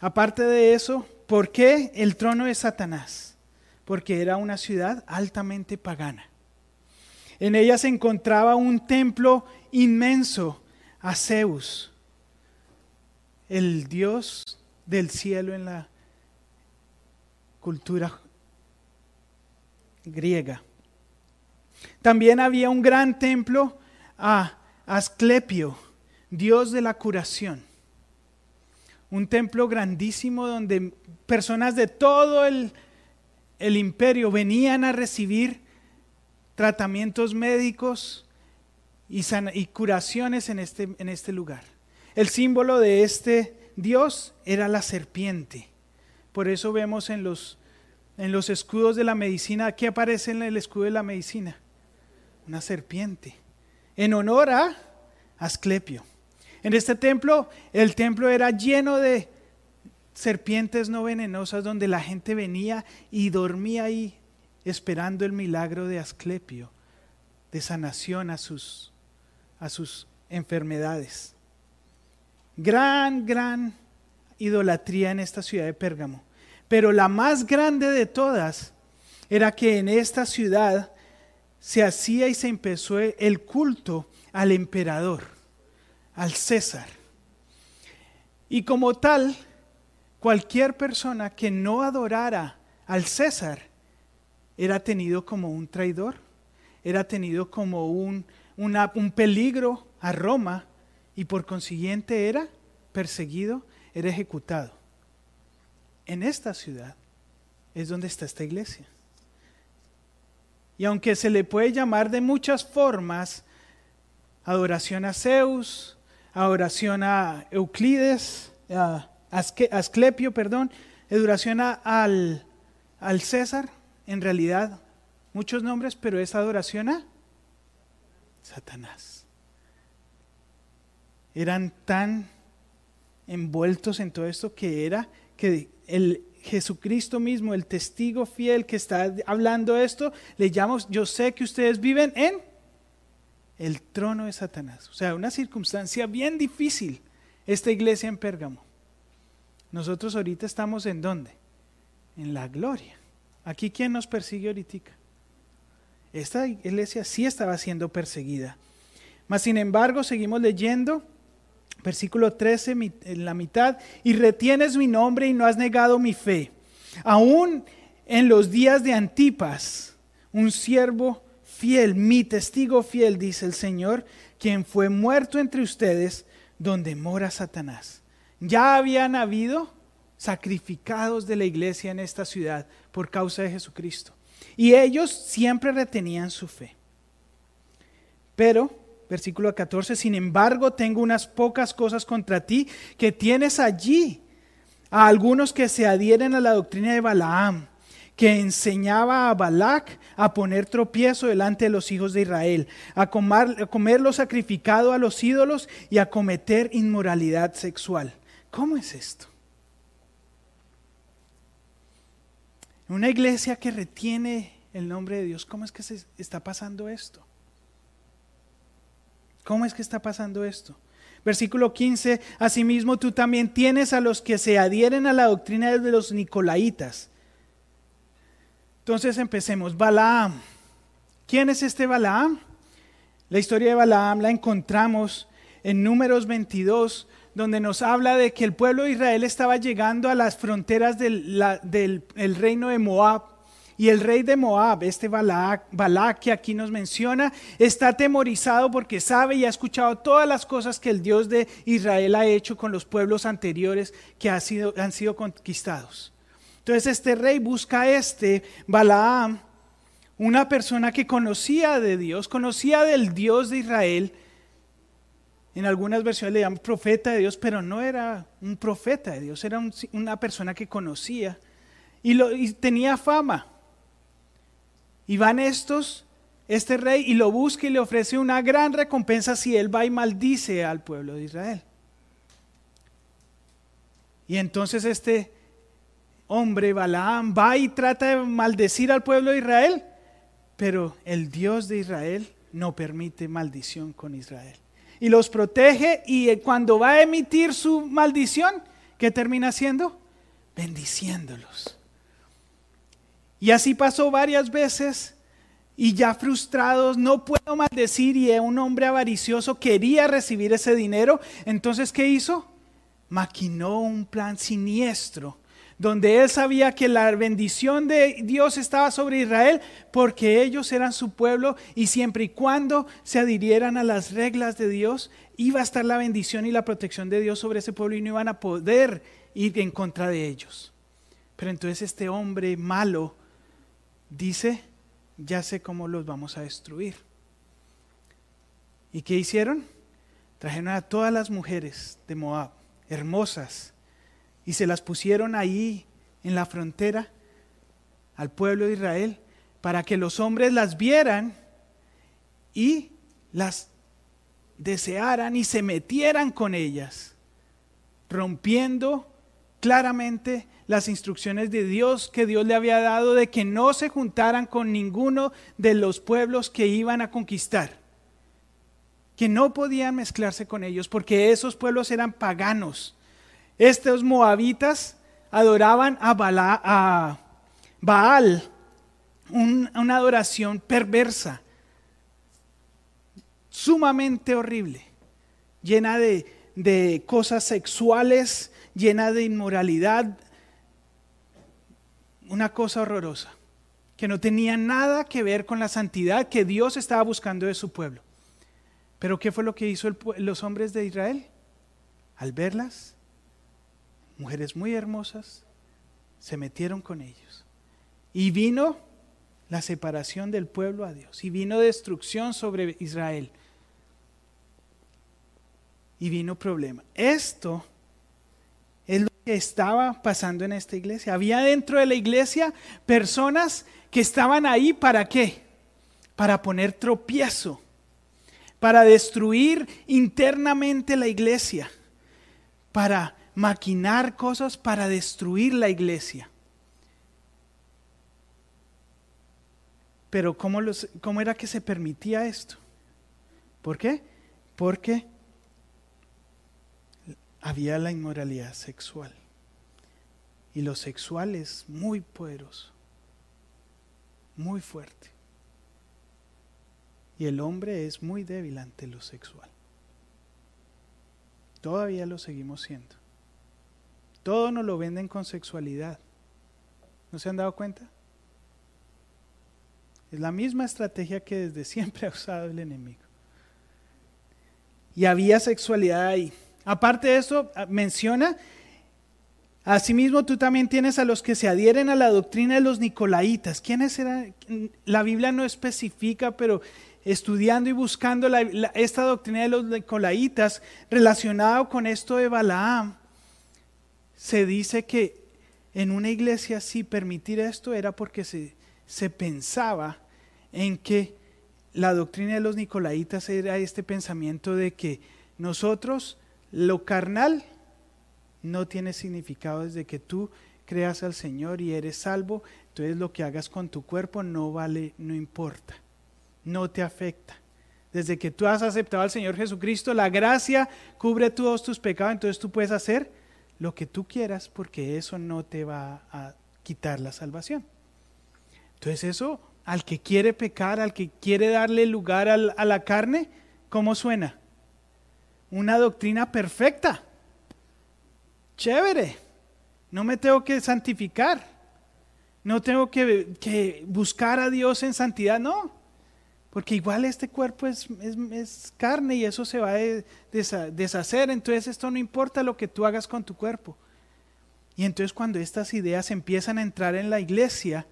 Aparte de eso, ¿por qué el trono de Satanás? Porque era una ciudad altamente pagana. En ella se encontraba un templo inmenso a Zeus, el Dios del cielo en la cultura griega. También había un gran templo a Asclepio, Dios de la curación. un templo grandísimo donde personas de todo el, imperio venían a recibir tratamientos médicos y, curaciones en este, en este lugar. El símbolo de este Dios era la serpiente. Por eso vemos en los, en los escudos de la medicina, ¿qué aparece en el escudo de la medicina? Una serpiente. En honor a Asclepio. En este templo, el templo era lleno de serpientes no venenosas donde la gente venía y dormía ahí esperando el milagro de Asclepio, de sanación a sus, a sus enfermedades. Gran, gran idolatría en esta ciudad de Pérgamo. Pero la más grande de todas era que en esta ciudad se hacía y se empezó el culto al emperador, al César. Y como tal, cualquier persona que no adorara al César era tenido como un traidor, era tenido como un, un peligro a Roma y por consiguiente era perseguido, era ejecutado. En esta ciudad es donde está esta iglesia. Y aunque se le puede llamar de muchas formas, adoración a Zeus, adoración a Euclides, a Asclepio, perdón, adoración al, al César, en realidad muchos nombres, pero es adoración a Satanás. Eran tan envueltos en todo esto que era que el Jesucristo mismo, el testigo fiel que está hablando esto, le llamo, yo sé que ustedes viven en el trono de Satanás. O sea, una circunstancia bien difícil esta iglesia en Pérgamo. Nosotros ahorita estamos en dónde? En la gloria. Aquí, ¿quién nos persigue ahorita? Esta iglesia sí estaba siendo perseguida. Mas, sin embargo, seguimos leyendo, versículo 13, en la mitad, y retienes mi nombre y no has negado mi fe. Aún en los días de Antipas, un siervo fiel, mi testigo fiel, dice el Señor, quien fue muerto entre ustedes, donde mora Satanás. Ya habían habido sacrificados de la iglesia en esta ciudad por causa de Jesucristo. Y ellos siempre retenían su fe. Pero, versículo 14, sin embargo, tengo unas pocas cosas contra ti que tienes allí a algunos que se adhieren a la doctrina de Balaam, que enseñaba a Balac a poner tropiezo delante de los hijos de Israel, a comer, a comer lo sacrificado a los ídolos y a cometer inmoralidad sexual. ¿Cómo es esto? Una iglesia que retiene el nombre de Dios, ¿cómo es que se está pasando esto? ¿Cómo es que está pasando esto? Versículo 15, asimismo tú también tienes a los que se adhieren a la doctrina de los nicolaitas. Entonces empecemos. Balaam. ¿Quién es este Balaam? La historia de Balaam la encontramos en números 22, donde nos habla de que el pueblo de Israel estaba llegando a las fronteras del, reino de Moab. Y el rey de Moab, este Balac, que aquí nos menciona, está atemorizado porque sabe y ha escuchado todas las cosas que el Dios de Israel ha hecho con los pueblos anteriores que han sido, conquistados. Entonces este rey busca a este Balaam, una persona que conocía de Dios, conocía del Dios de Israel, en algunas versiones le llaman profeta de Dios, pero no era un profeta de Dios, era una persona que conocía y, tenía fama. Y van estos, este rey, y lo busca y le ofrece una gran recompensa si él va y maldice al pueblo de Israel. Y entonces este hombre, Balaam, va y trata de maldecir al pueblo de Israel, pero el Dios de Israel no permite maldición con Israel y los protege y cuando va a emitir su maldición, ¿qué termina haciendo? Bendiciéndolos. Y así pasó varias veces y ya frustrados, no puedo maldecir y un hombre avaricioso quería recibir ese dinero, entonces ¿qué hizo? Maquinó un plan siniestro donde él sabía que la bendición de Dios estaba sobre Israel porque ellos eran su pueblo y siempre y cuando se adhirieran a las reglas de Dios, iba a estar la bendición y la protección de Dios sobre ese pueblo y no iban a poder ir en contra de ellos. Pero entonces este hombre malo dice, ya sé cómo los vamos a destruir. ¿Y qué hicieron? Trajeron a todas las mujeres de Moab, hermosas, y se las pusieron ahí en la frontera al pueblo de Israel para que los hombres las vieran y las desearan y se metieran con ellas, rompiendo claramente las instrucciones de Dios que Dios le había dado de que no se juntaran con ninguno de los pueblos que iban a conquistar, que no podían mezclarse con ellos porque esos pueblos eran paganos. Estos moabitas adoraban a, Baal, una adoración perversa, sumamente horrible, llena de, de cosas sexuales, llena de inmoralidad, una cosa horrorosa, que no tenía nada que ver con la santidad que Dios estaba buscando de su pueblo. Pero ¿qué fue lo que hizo los hombres de Israel? Al verlas, mujeres muy hermosas, se metieron con ellos. Y vino la separación del pueblo a Dios. Y vino destrucción sobre Israel. Y vino problema. Esto estaba pasando en esta iglesia. Había dentro de la iglesia personas que estaban ahí para qué? Para poner tropiezo, para destruir internamente la iglesia, para maquinar cosas para destruir la iglesia. Pero ¿cómo, ¿cómo era que se permitía esto? ¿Por qué? Porque había la inmoralidad sexual. Y lo sexual es muy poderoso, muy fuerte. Y el hombre es muy débil ante lo sexual. Todavía lo seguimos siendo. Todo nos lo venden con sexualidad. ¿No se han dado cuenta? Es la misma estrategia que desde siempre ha usado el enemigo. Y había sexualidad ahí. Aparte de eso, ah, menciona, asimismo tú también tienes a los que se adhieren a la doctrina de los nicolaitas. ¿Quiénes eran? La Biblia no especifica, pero estudiando y buscando esta doctrina de los nicolaitas relacionado con esto de Balaam, se dice que en una iglesia así permitir esto era porque se, se pensaba en que la doctrina de los nicolaitas era este pensamiento de que nosotros lo carnal no tiene significado desde que tú creas al Señor y eres salvo, entonces lo que hagas con tu cuerpo no vale, no importa, no te afecta. Desde que tú has aceptado al Señor Jesucristo, la gracia cubre todos tus pecados, entonces tú puedes hacer lo que tú quieras porque eso no te va a quitar la salvación. Entonces eso, al que quiere pecar, al que quiere darle lugar a la carne, ¿cómo suena? Una doctrina perfecta. Chévere. No me tengo que santificar. No tengo que, buscar a Dios en santidad, no. Porque igual este cuerpo es, carne y eso se va a deshacer. Entonces esto no importa lo que tú hagas con tu cuerpo. Y entonces cuando estas ideas empiezan a entrar en la iglesia,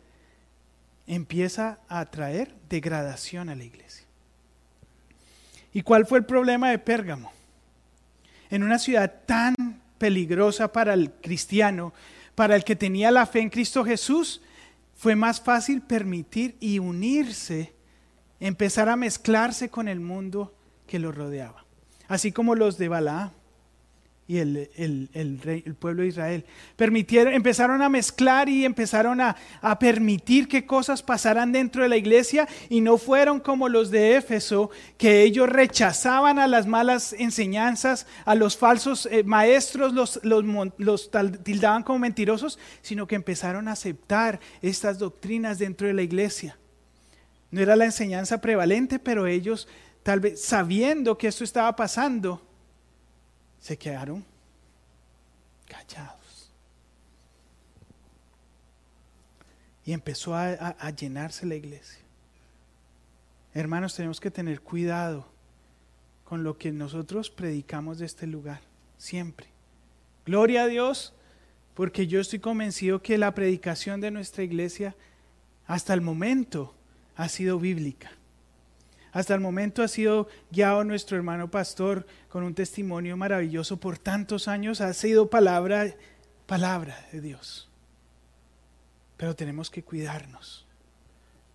empieza a traer degradación a la iglesia. ¿Y cuál fue el problema de Pérgamo? En una ciudad tan peligrosa para el cristiano, para el que tenía la fe en Cristo Jesús, fue más fácil permitir y unirse, empezar a mezclarse con el mundo que lo rodeaba. Así como los de Balaam y el, el, pueblo de Israel. Permitieron, empezaron a mezclar y empezaron a, a, permitir que cosas pasaran dentro de la iglesia y no fueron como los de Éfeso, que ellos rechazaban a las malas enseñanzas, a los falsos eh, maestros, los, los, los tildaban como mentirosos, sino que empezaron a aceptar estas doctrinas dentro de la iglesia. No era la enseñanza prevalente, pero ellos, tal vez sabiendo que esto estaba pasando, se quedaron callados. Y empezó a, llenarse la iglesia. Hermanos, tenemos que tener cuidado con lo que nosotros predicamos de este lugar, siempre. Gloria a Dios, porque yo estoy convencido que la predicación de nuestra iglesia hasta el momento ha sido bíblica. Hasta el momento ha sido guiado nuestro hermano pastor con un testimonio maravilloso por tantos años. Ha sido palabra, palabra de Dios. Pero tenemos que cuidarnos,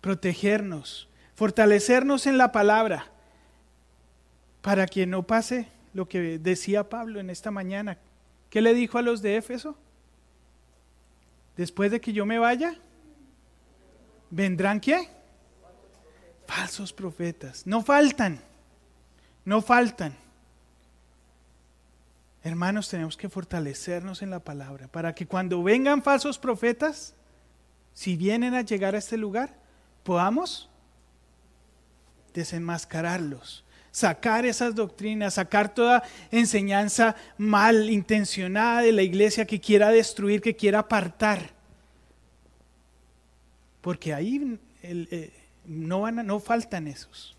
protegernos, fortalecernos en la palabra para que no pase lo que decía Pablo en esta mañana. ¿Qué le dijo a los de Éfeso? Después de que yo me vaya, ¿vendrán qué? Falsos profetas. No faltan. No faltan. Hermanos, tenemos que fortalecernos en la palabra para que cuando vengan falsos profetas, si vienen a llegar a este lugar, podamos desenmascararlos, sacar esas doctrinas, sacar toda enseñanza mal intencionada de la iglesia que quiera destruir, que quiera apartar. Porque ahí el, eh, no, van no faltan esos.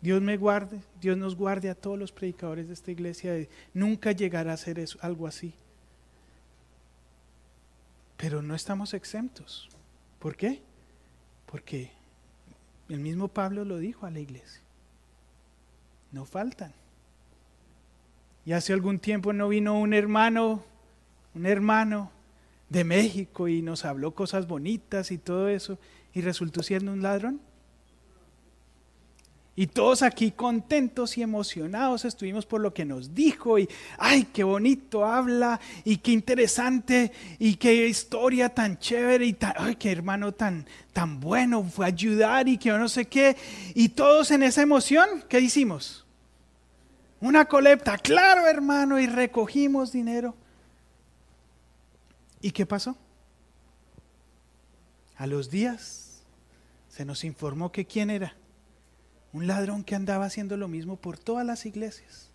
Dios me guarde, Dios nos guarde a todos los predicadores de esta iglesia de nunca llegar a hacer eso, algo así. Pero no estamos exentos. ¿Por qué? Porque el mismo Pablo lo dijo a la iglesia. No faltan. Y hace algún tiempo no vino un hermano, un hermano de México y nos habló cosas bonitas y todo eso y resultó siendo un ladrón. Y todos aquí contentos y emocionados estuvimos por lo que nos dijo y, ay, qué bonito habla y qué interesante y qué historia tan chévere y tan, ay, qué hermano tan, tan bueno, fue ayudar y que no sé qué. Y todos en esa emoción, ¿qué hicimos? Una colecta, claro hermano, y recogimos dinero. ¿Y qué pasó? A los días se nos informó que quién era. Un ladrón que andaba haciendo lo mismo por todas las iglesias.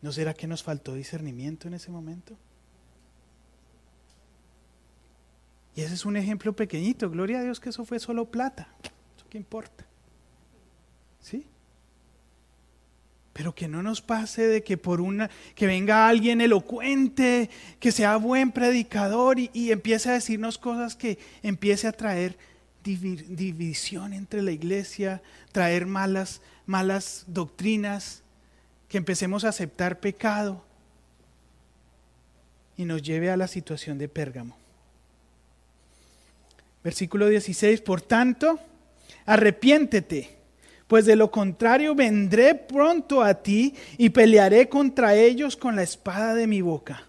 ¿No será que nos faltó discernimiento en ese momento? Y ese es un ejemplo pequeñito. Gloria a Dios que eso fue solo plata. ¿Eso qué importa? ¿Sí? Pero que no nos pase de que por una que venga alguien elocuente, que sea buen predicador y, empiece a decirnos cosas que empiece a traer división entre la iglesia, traer malas malas doctrinas, que empecemos a aceptar pecado y nos lleve a la situación de Pérgamo. Versículo 16, por tanto, arrepiéntete pues de lo contrario vendré pronto a ti y pelearé contra ellos con la espada de mi boca.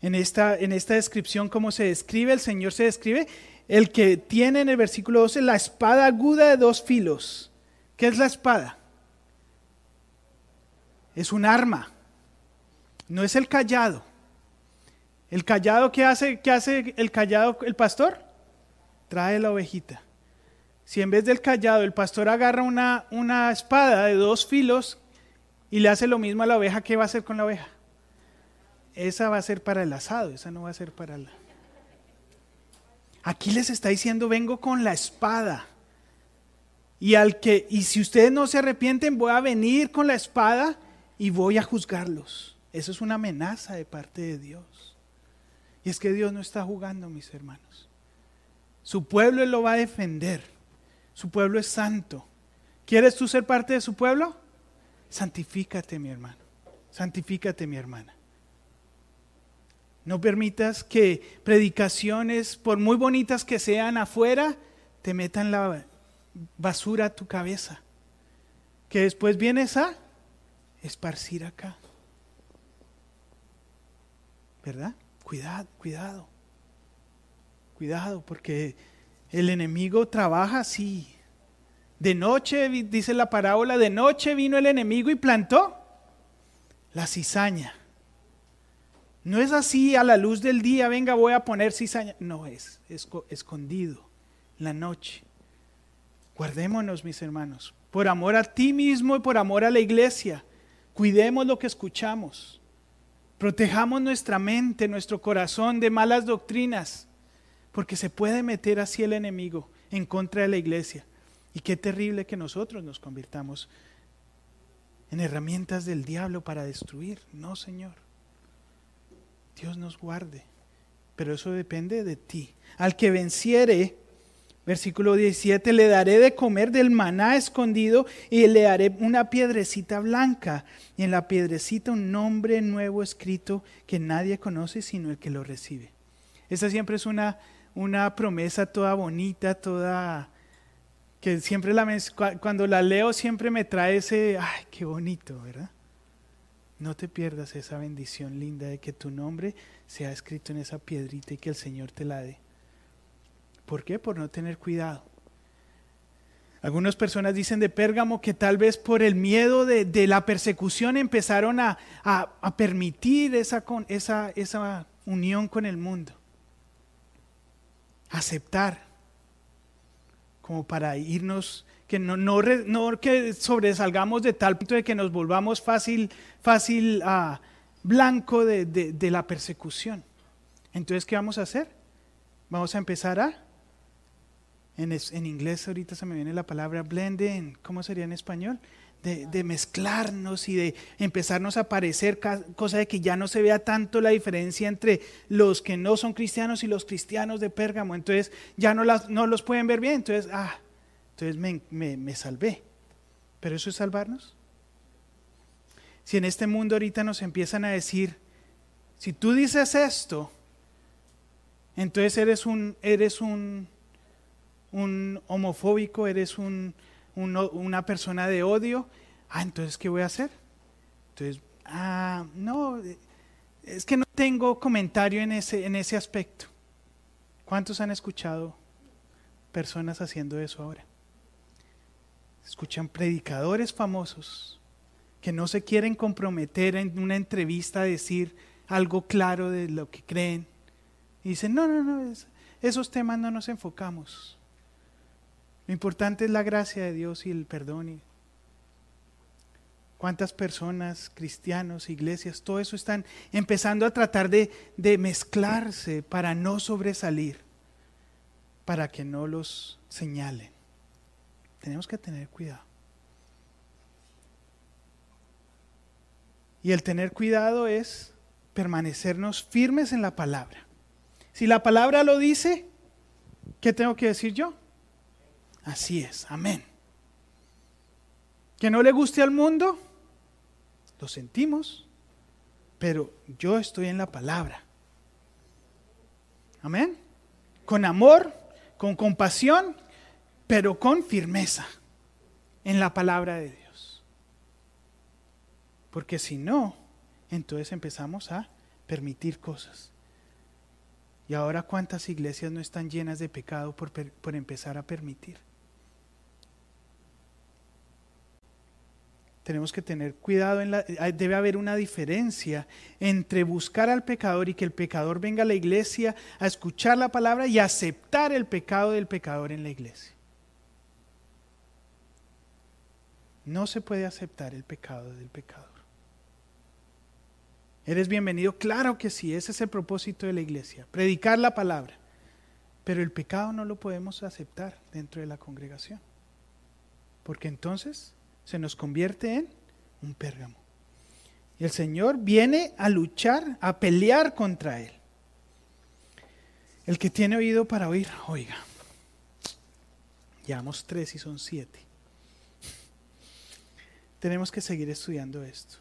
En esta, en esta descripción, ¿cómo se describe? El Señor se describe el que tiene en el versículo 12 la espada aguda de dos filos. ¿Qué es la espada? Es un arma, no es el callado. ¿El callado qué hace, qué hace el callado el pastor? Trae la ovejita. Si en vez del callado el pastor agarra una, una espada de dos filos y le hace lo mismo a la oveja, ¿qué va a hacer con la oveja? Esa va a ser para el asado, esa no va a ser para la... Aquí les está diciendo, vengo con la espada. Y al que y si ustedes no se arrepienten, voy a venir con la espada y voy a juzgarlos. Eso es una amenaza de parte de Dios. Y es que Dios no está jugando, mis hermanos. Su pueblo lo va a defender. Su pueblo es santo. ¿Quieres tú ser parte de su pueblo? Santifícate, mi hermano. Santifícate, mi hermana. No permitas que predicaciones, por muy bonitas que sean afuera, te metan la basura a tu cabeza. Que después vienes a esparcir acá. ¿Verdad? Cuidado, cuidado. Cuidado, porque el enemigo trabaja así. De noche, dice la parábola, de noche vino el enemigo y plantó la cizaña. No es así a la luz del día, venga, voy a poner cizaña. No, es, es escondido, la noche. Guardémonos, mis hermanos, por amor a ti mismo y por amor a la iglesia. Cuidemos lo que escuchamos. Protejamos nuestra mente, nuestro corazón de malas doctrinas, porque se puede meter así el enemigo en contra de la iglesia. Y qué terrible que nosotros nos convirtamos en herramientas del diablo para destruir. No, Señor. Dios nos guarde. Pero eso depende de ti. Al que venciere, versículo 17, le daré de comer del maná escondido y le daré una piedrecita blanca. Y en la piedrecita un nombre nuevo escrito que nadie conoce sino el que lo recibe. Esa siempre es una, una promesa toda bonita, toda que siempre la cuando la leo siempre me trae ese, ay, qué bonito, ¿verdad? No te pierdas esa bendición linda de que tu nombre sea escrito en esa piedrita y que el Señor te la dé. ¿Por qué? Por no tener cuidado. Algunas personas dicen de Pérgamo que tal vez por el miedo de, la persecución empezaron a, permitir esa, esa, esa unión con el mundo. Aceptar como para irnos, que no, no, no que sobresalgamos de tal punto de que nos volvamos fácil, fácil uh, blanco de, de, la persecución. Entonces, ¿qué vamos a hacer? Vamos a empezar a, en, en inglés ahorita se me viene la palabra blending, ¿cómo sería en español? De, de, mezclarnos y de empezarnos a parecer, cosa de que ya no se vea tanto la diferencia entre los que no son cristianos y los cristianos de Pérgamo. Entonces ya no, las, no los pueden ver bien. Entonces, ah, entonces me, me, me salvé. ¿Pero eso es salvarnos? Si en este mundo ahorita nos empiezan a decir, si tú dices esto, entonces eres un, eres un, un homofóbico, eres un una persona de odio, ah, entonces, ¿qué voy a hacer? Entonces, ah, no, es que no tengo comentario en ese, en ese aspecto. ¿Cuántos han escuchado personas haciendo eso ahora? Escuchan predicadores famosos que no se quieren comprometer en una entrevista a decir algo claro de lo que creen. Y dicen, no, no, no, esos temas no nos enfocamos. Lo importante es la gracia de Dios y el perdón. ¿Cuántas personas, cristianos, iglesias, todo eso están empezando a tratar de, de mezclarse para no sobresalir, para que no los señalen? Tenemos que tener cuidado. Y el tener cuidado es permanecernos firmes en la palabra. Si la palabra lo dice, ¿qué tengo que decir yo? Así es, amén. Que no le guste al mundo, lo sentimos, pero yo estoy en la palabra. Amén. Con amor, con compasión, pero con firmeza en la palabra de Dios. Porque si no, entonces empezamos a permitir cosas. Y ahora cuántas iglesias no están llenas de pecado por, por empezar a permitir. Tenemos que tener cuidado, en la, debe haber una diferencia entre buscar al pecador y que el pecador venga a la iglesia a escuchar la palabra y aceptar el pecado del pecador en la iglesia. No se puede aceptar el pecado del pecador. ¿Eres bienvenido? Claro que sí, ese es el propósito de la iglesia, predicar la palabra. Pero el pecado no lo podemos aceptar dentro de la congregación. Porque entonces se nos convierte en un Pérgamo. Y el Señor viene a luchar, a pelear contra él. El que tiene oído para oír, oiga. Llevamos tres y son siete. Tenemos que seguir estudiando esto.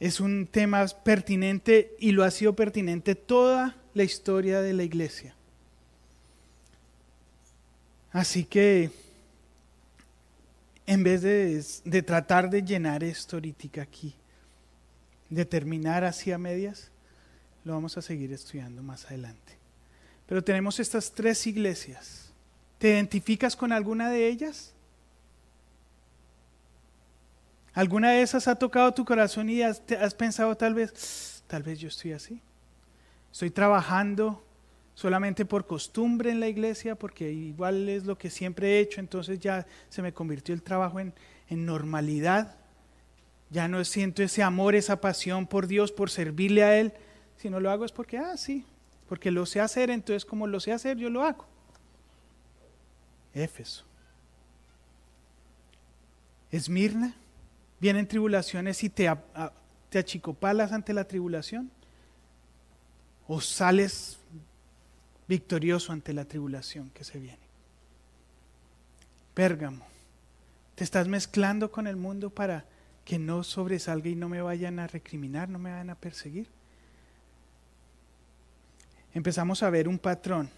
Es un tema pertinente y lo ha sido pertinente toda la historia de la iglesia. Así que en vez de, tratar de llenar esto ahorita aquí, de terminar así a medias, lo vamos a seguir estudiando más adelante. Pero tenemos estas tres iglesias. ¿Te identificas con alguna de ellas? ¿Alguna de esas ha tocado tu corazón y has, has pensado tal vez, tal vez yo estoy así? Estoy trabajando solamente por costumbre en la iglesia, porque igual es lo que siempre he hecho, entonces ya se me convirtió el trabajo en, normalidad. Ya no siento ese amor, esa pasión por Dios, por servirle a Él. Si no lo hago es porque, ah, sí, porque lo sé hacer, entonces como lo sé hacer, yo lo hago. Éfeso. Esmirna, vienen tribulaciones y te, te achicopalas ante la tribulación. O sales victorioso ante la tribulación que se viene. Pérgamo, te estás mezclando con el mundo para que no sobresalga y no me vayan a recriminar, no me vayan a perseguir. Empezamos a ver un patrón.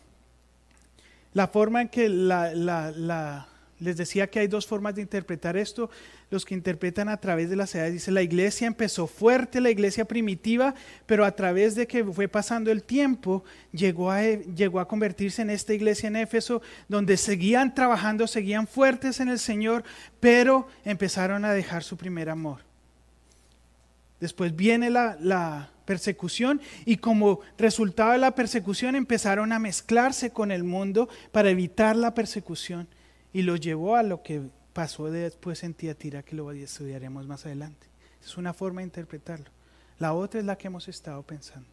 La forma en que la, la les decía que hay dos formas de interpretar esto. Los que interpretan a través de las edades, dice, la iglesia empezó fuerte, la iglesia primitiva, pero a través de que fue pasando el tiempo, llegó a, llegó a convertirse en esta iglesia en Éfeso, donde seguían trabajando, seguían fuertes en el Señor, pero empezaron a dejar su primer amor. Después viene la, la persecución y como resultado de la persecución empezaron a mezclarse con el mundo para evitar la persecución y lo llevó a lo que pasó después en Tiatira, que lo estudiaremos más adelante. Es una forma de interpretarlo. La otra es la que hemos estado pensando.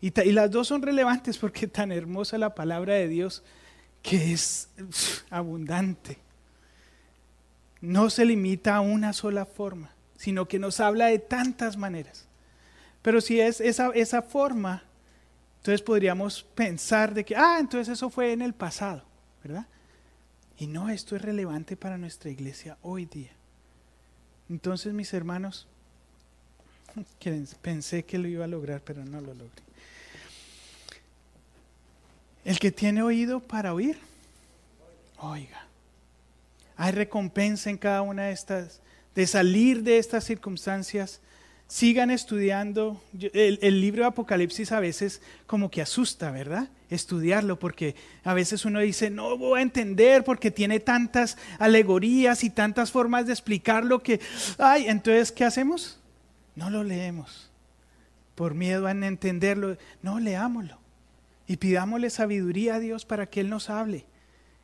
Y, y las dos son relevantes porque tan hermosa la palabra de Dios que es abundante. No se limita a una sola forma, sino que nos habla de tantas maneras. Pero si es esa, esa forma, entonces podríamos pensar de que, ah, entonces eso fue en el pasado, ¿verdad? Y no, esto es relevante para nuestra iglesia hoy día. Entonces, mis hermanos, pensé que lo iba a lograr, pero no lo logré. El que tiene oído para oír, oiga. Hay recompensa en cada una de estas, de salir de estas circunstancias sigan estudiando. El, libro de Apocalipsis a veces como que asusta, ¿verdad? Estudiarlo, porque a veces uno dice, no voy a entender porque tiene tantas alegorías y tantas formas de explicarlo que, ay, entonces, ¿qué hacemos? No lo leemos. Por miedo a entenderlo, no leámoslo. Y pidámosle sabiduría a Dios para que Él nos hable.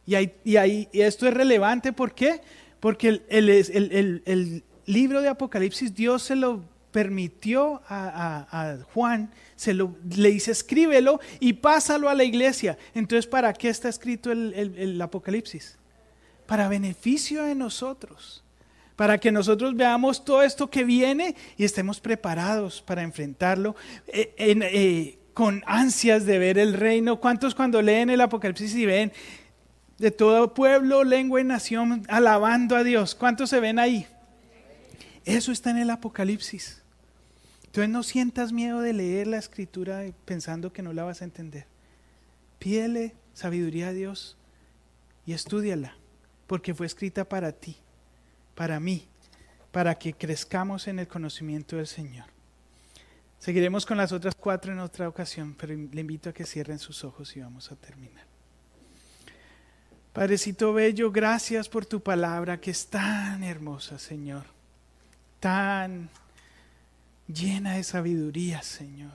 Y, ahí, y, esto es relevante, ¿por qué? Porque el, el libro de Apocalipsis Dios se lo permitió a, Juan, se lo, le dice escríbelo y pásalo a la iglesia. Entonces, ¿para qué está escrito el, Apocalipsis? Para beneficio de nosotros, para que nosotros veamos todo esto que viene y estemos preparados para enfrentarlo eh, eh, con ansias de ver el reino. ¿Cuántos cuando leen el Apocalipsis y ven de todo pueblo, lengua y nación alabando a Dios? ¿Cuántos se ven ahí? Eso está en el Apocalipsis. Entonces no sientas miedo de leer la escritura pensando que no la vas a entender. Pídele sabiduría a Dios y estudiala, porque fue escrita para ti, para mí, para que crezcamos en el conocimiento del Señor. Seguiremos con las otras cuatro en otra ocasión, pero le invito a que cierren sus ojos y vamos a terminar. Padrecito Bello, gracias por tu palabra que es tan hermosa, Señor, tan llena de sabiduría, Señor.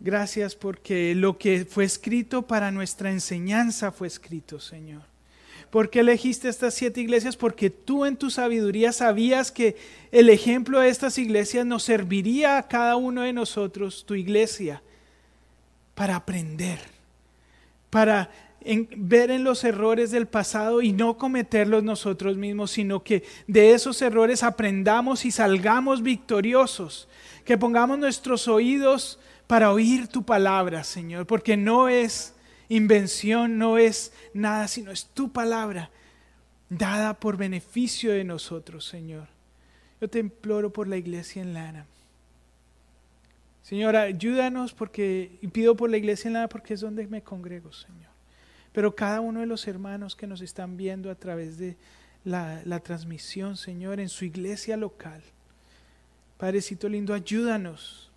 Gracias porque lo que fue escrito para nuestra enseñanza fue escrito, Señor. ¿Por qué elegiste estas siete iglesias? Porque tú en tu sabiduría sabías que el ejemplo de estas iglesias nos serviría a cada uno de nosotros, tu iglesia, para aprender, para en ver en los errores del pasado y no cometerlos nosotros mismos, sino que de esos errores aprendamos y salgamos victoriosos, que pongamos nuestros oídos para oír tu palabra, Señor, porque no es invención, no es nada, sino es tu palabra dada por beneficio de nosotros, Señor. Yo te imploro por la iglesia en Lana. Señor, ayúdanos porque, y pido por la iglesia en Lana porque es donde me congrego, Señor pero cada uno de los hermanos que nos están viendo a través de la, transmisión, Señor, en su iglesia local. Padrecito lindo, ayúdanos.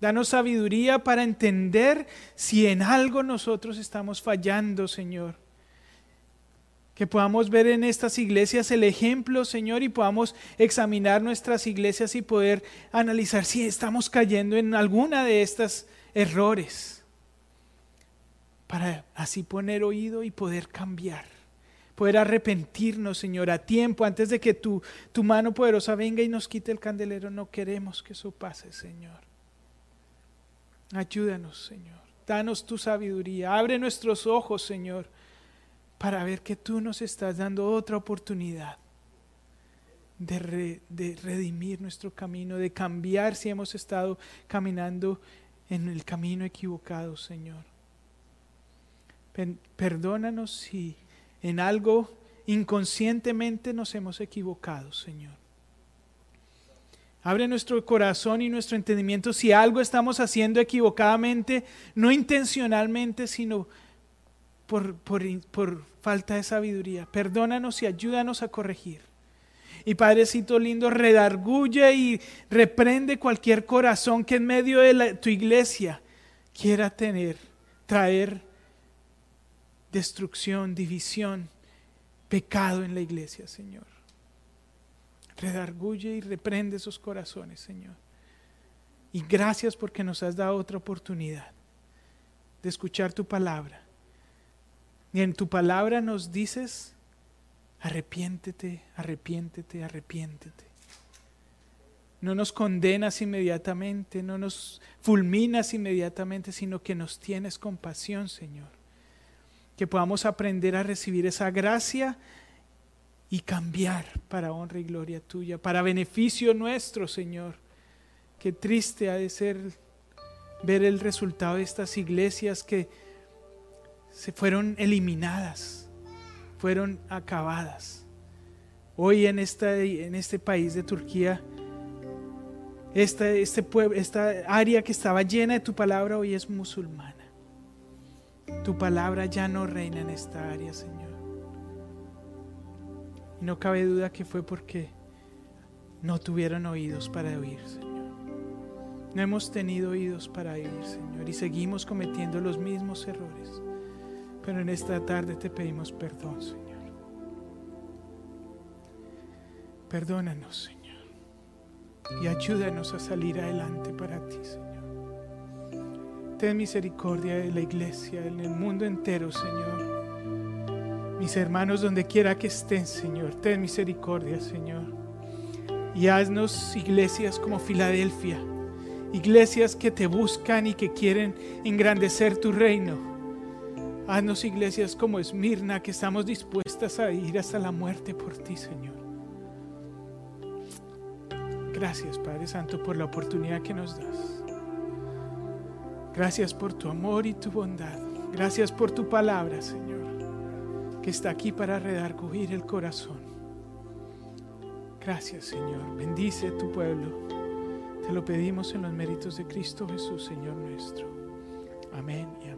Danos sabiduría para entender si en algo nosotros estamos fallando, Señor. Que podamos ver en estas iglesias el ejemplo, Señor, y podamos examinar nuestras iglesias y poder analizar si estamos cayendo en alguna de estas errores para así poner oído y poder cambiar, poder arrepentirnos, Señor, a tiempo, antes de que tu, tu mano poderosa venga y nos quite el candelero. No queremos que eso pase, Señor. Ayúdanos, Señor. Danos tu sabiduría. Abre nuestros ojos, Señor, para ver que tú nos estás dando otra oportunidad de, de redimir nuestro camino, de cambiar si hemos estado caminando en el camino equivocado, Señor. Perdónanos si en algo inconscientemente nos hemos equivocado, Señor. Abre nuestro corazón y nuestro entendimiento si algo estamos haciendo equivocadamente, no intencionalmente, sino por, por, por, falta de sabiduría. Perdónanos y ayúdanos a corregir. Y Padrecito lindo, redarguye y reprende cualquier corazón que en medio de tu iglesia quiera tener, traer destrucción, división, pecado en la iglesia, Señor. Redarguye y reprende esos corazones, Señor. Y gracias porque nos has dado otra oportunidad de escuchar tu palabra. Y en tu palabra nos dices arrepiéntete, arrepiéntete, arrepiéntete. No nos condenas inmediatamente, no nos fulminas inmediatamente, sino que nos tienes compasión, Señor. Que podamos aprender a recibir esa gracia y cambiar para honra y gloria tuya, para beneficio nuestro, Señor. Qué triste ha de ser ver el resultado de estas iglesias que se fueron eliminadas fueron acabadas. Hoy en, esta, en este país de Turquía, esta, este pueblo, esta área que estaba llena de tu palabra hoy es musulmana. Tu palabra ya no reina en esta área, Señor. Y no cabe duda que fue porque no tuvieron oídos para oír, Señor. No hemos tenido oídos para oír, Señor, y seguimos cometiendo los mismos errores. Pero en esta tarde te pedimos perdón, Señor. Perdónanos, Señor. Y ayúdanos a salir adelante para ti, Señor. Ten misericordia de la iglesia, en el mundo entero, Señor. Mis hermanos, donde quiera que estén, Señor, ten misericordia, Señor. Y haznos iglesias como Filadelfia, iglesias que te buscan y que quieren engrandecer tu reino Haznos iglesias como Esmirna, que estamos dispuestas a ir hasta la muerte por ti, Señor. Gracias, Padre Santo, por la oportunidad que nos das. Gracias por tu amor y tu bondad. Gracias por tu palabra, Señor, que está aquí para redarguir el corazón. Gracias, Señor. Bendice tu pueblo. Te lo pedimos en los méritos de Cristo Jesús, Señor nuestro. Amén y amén.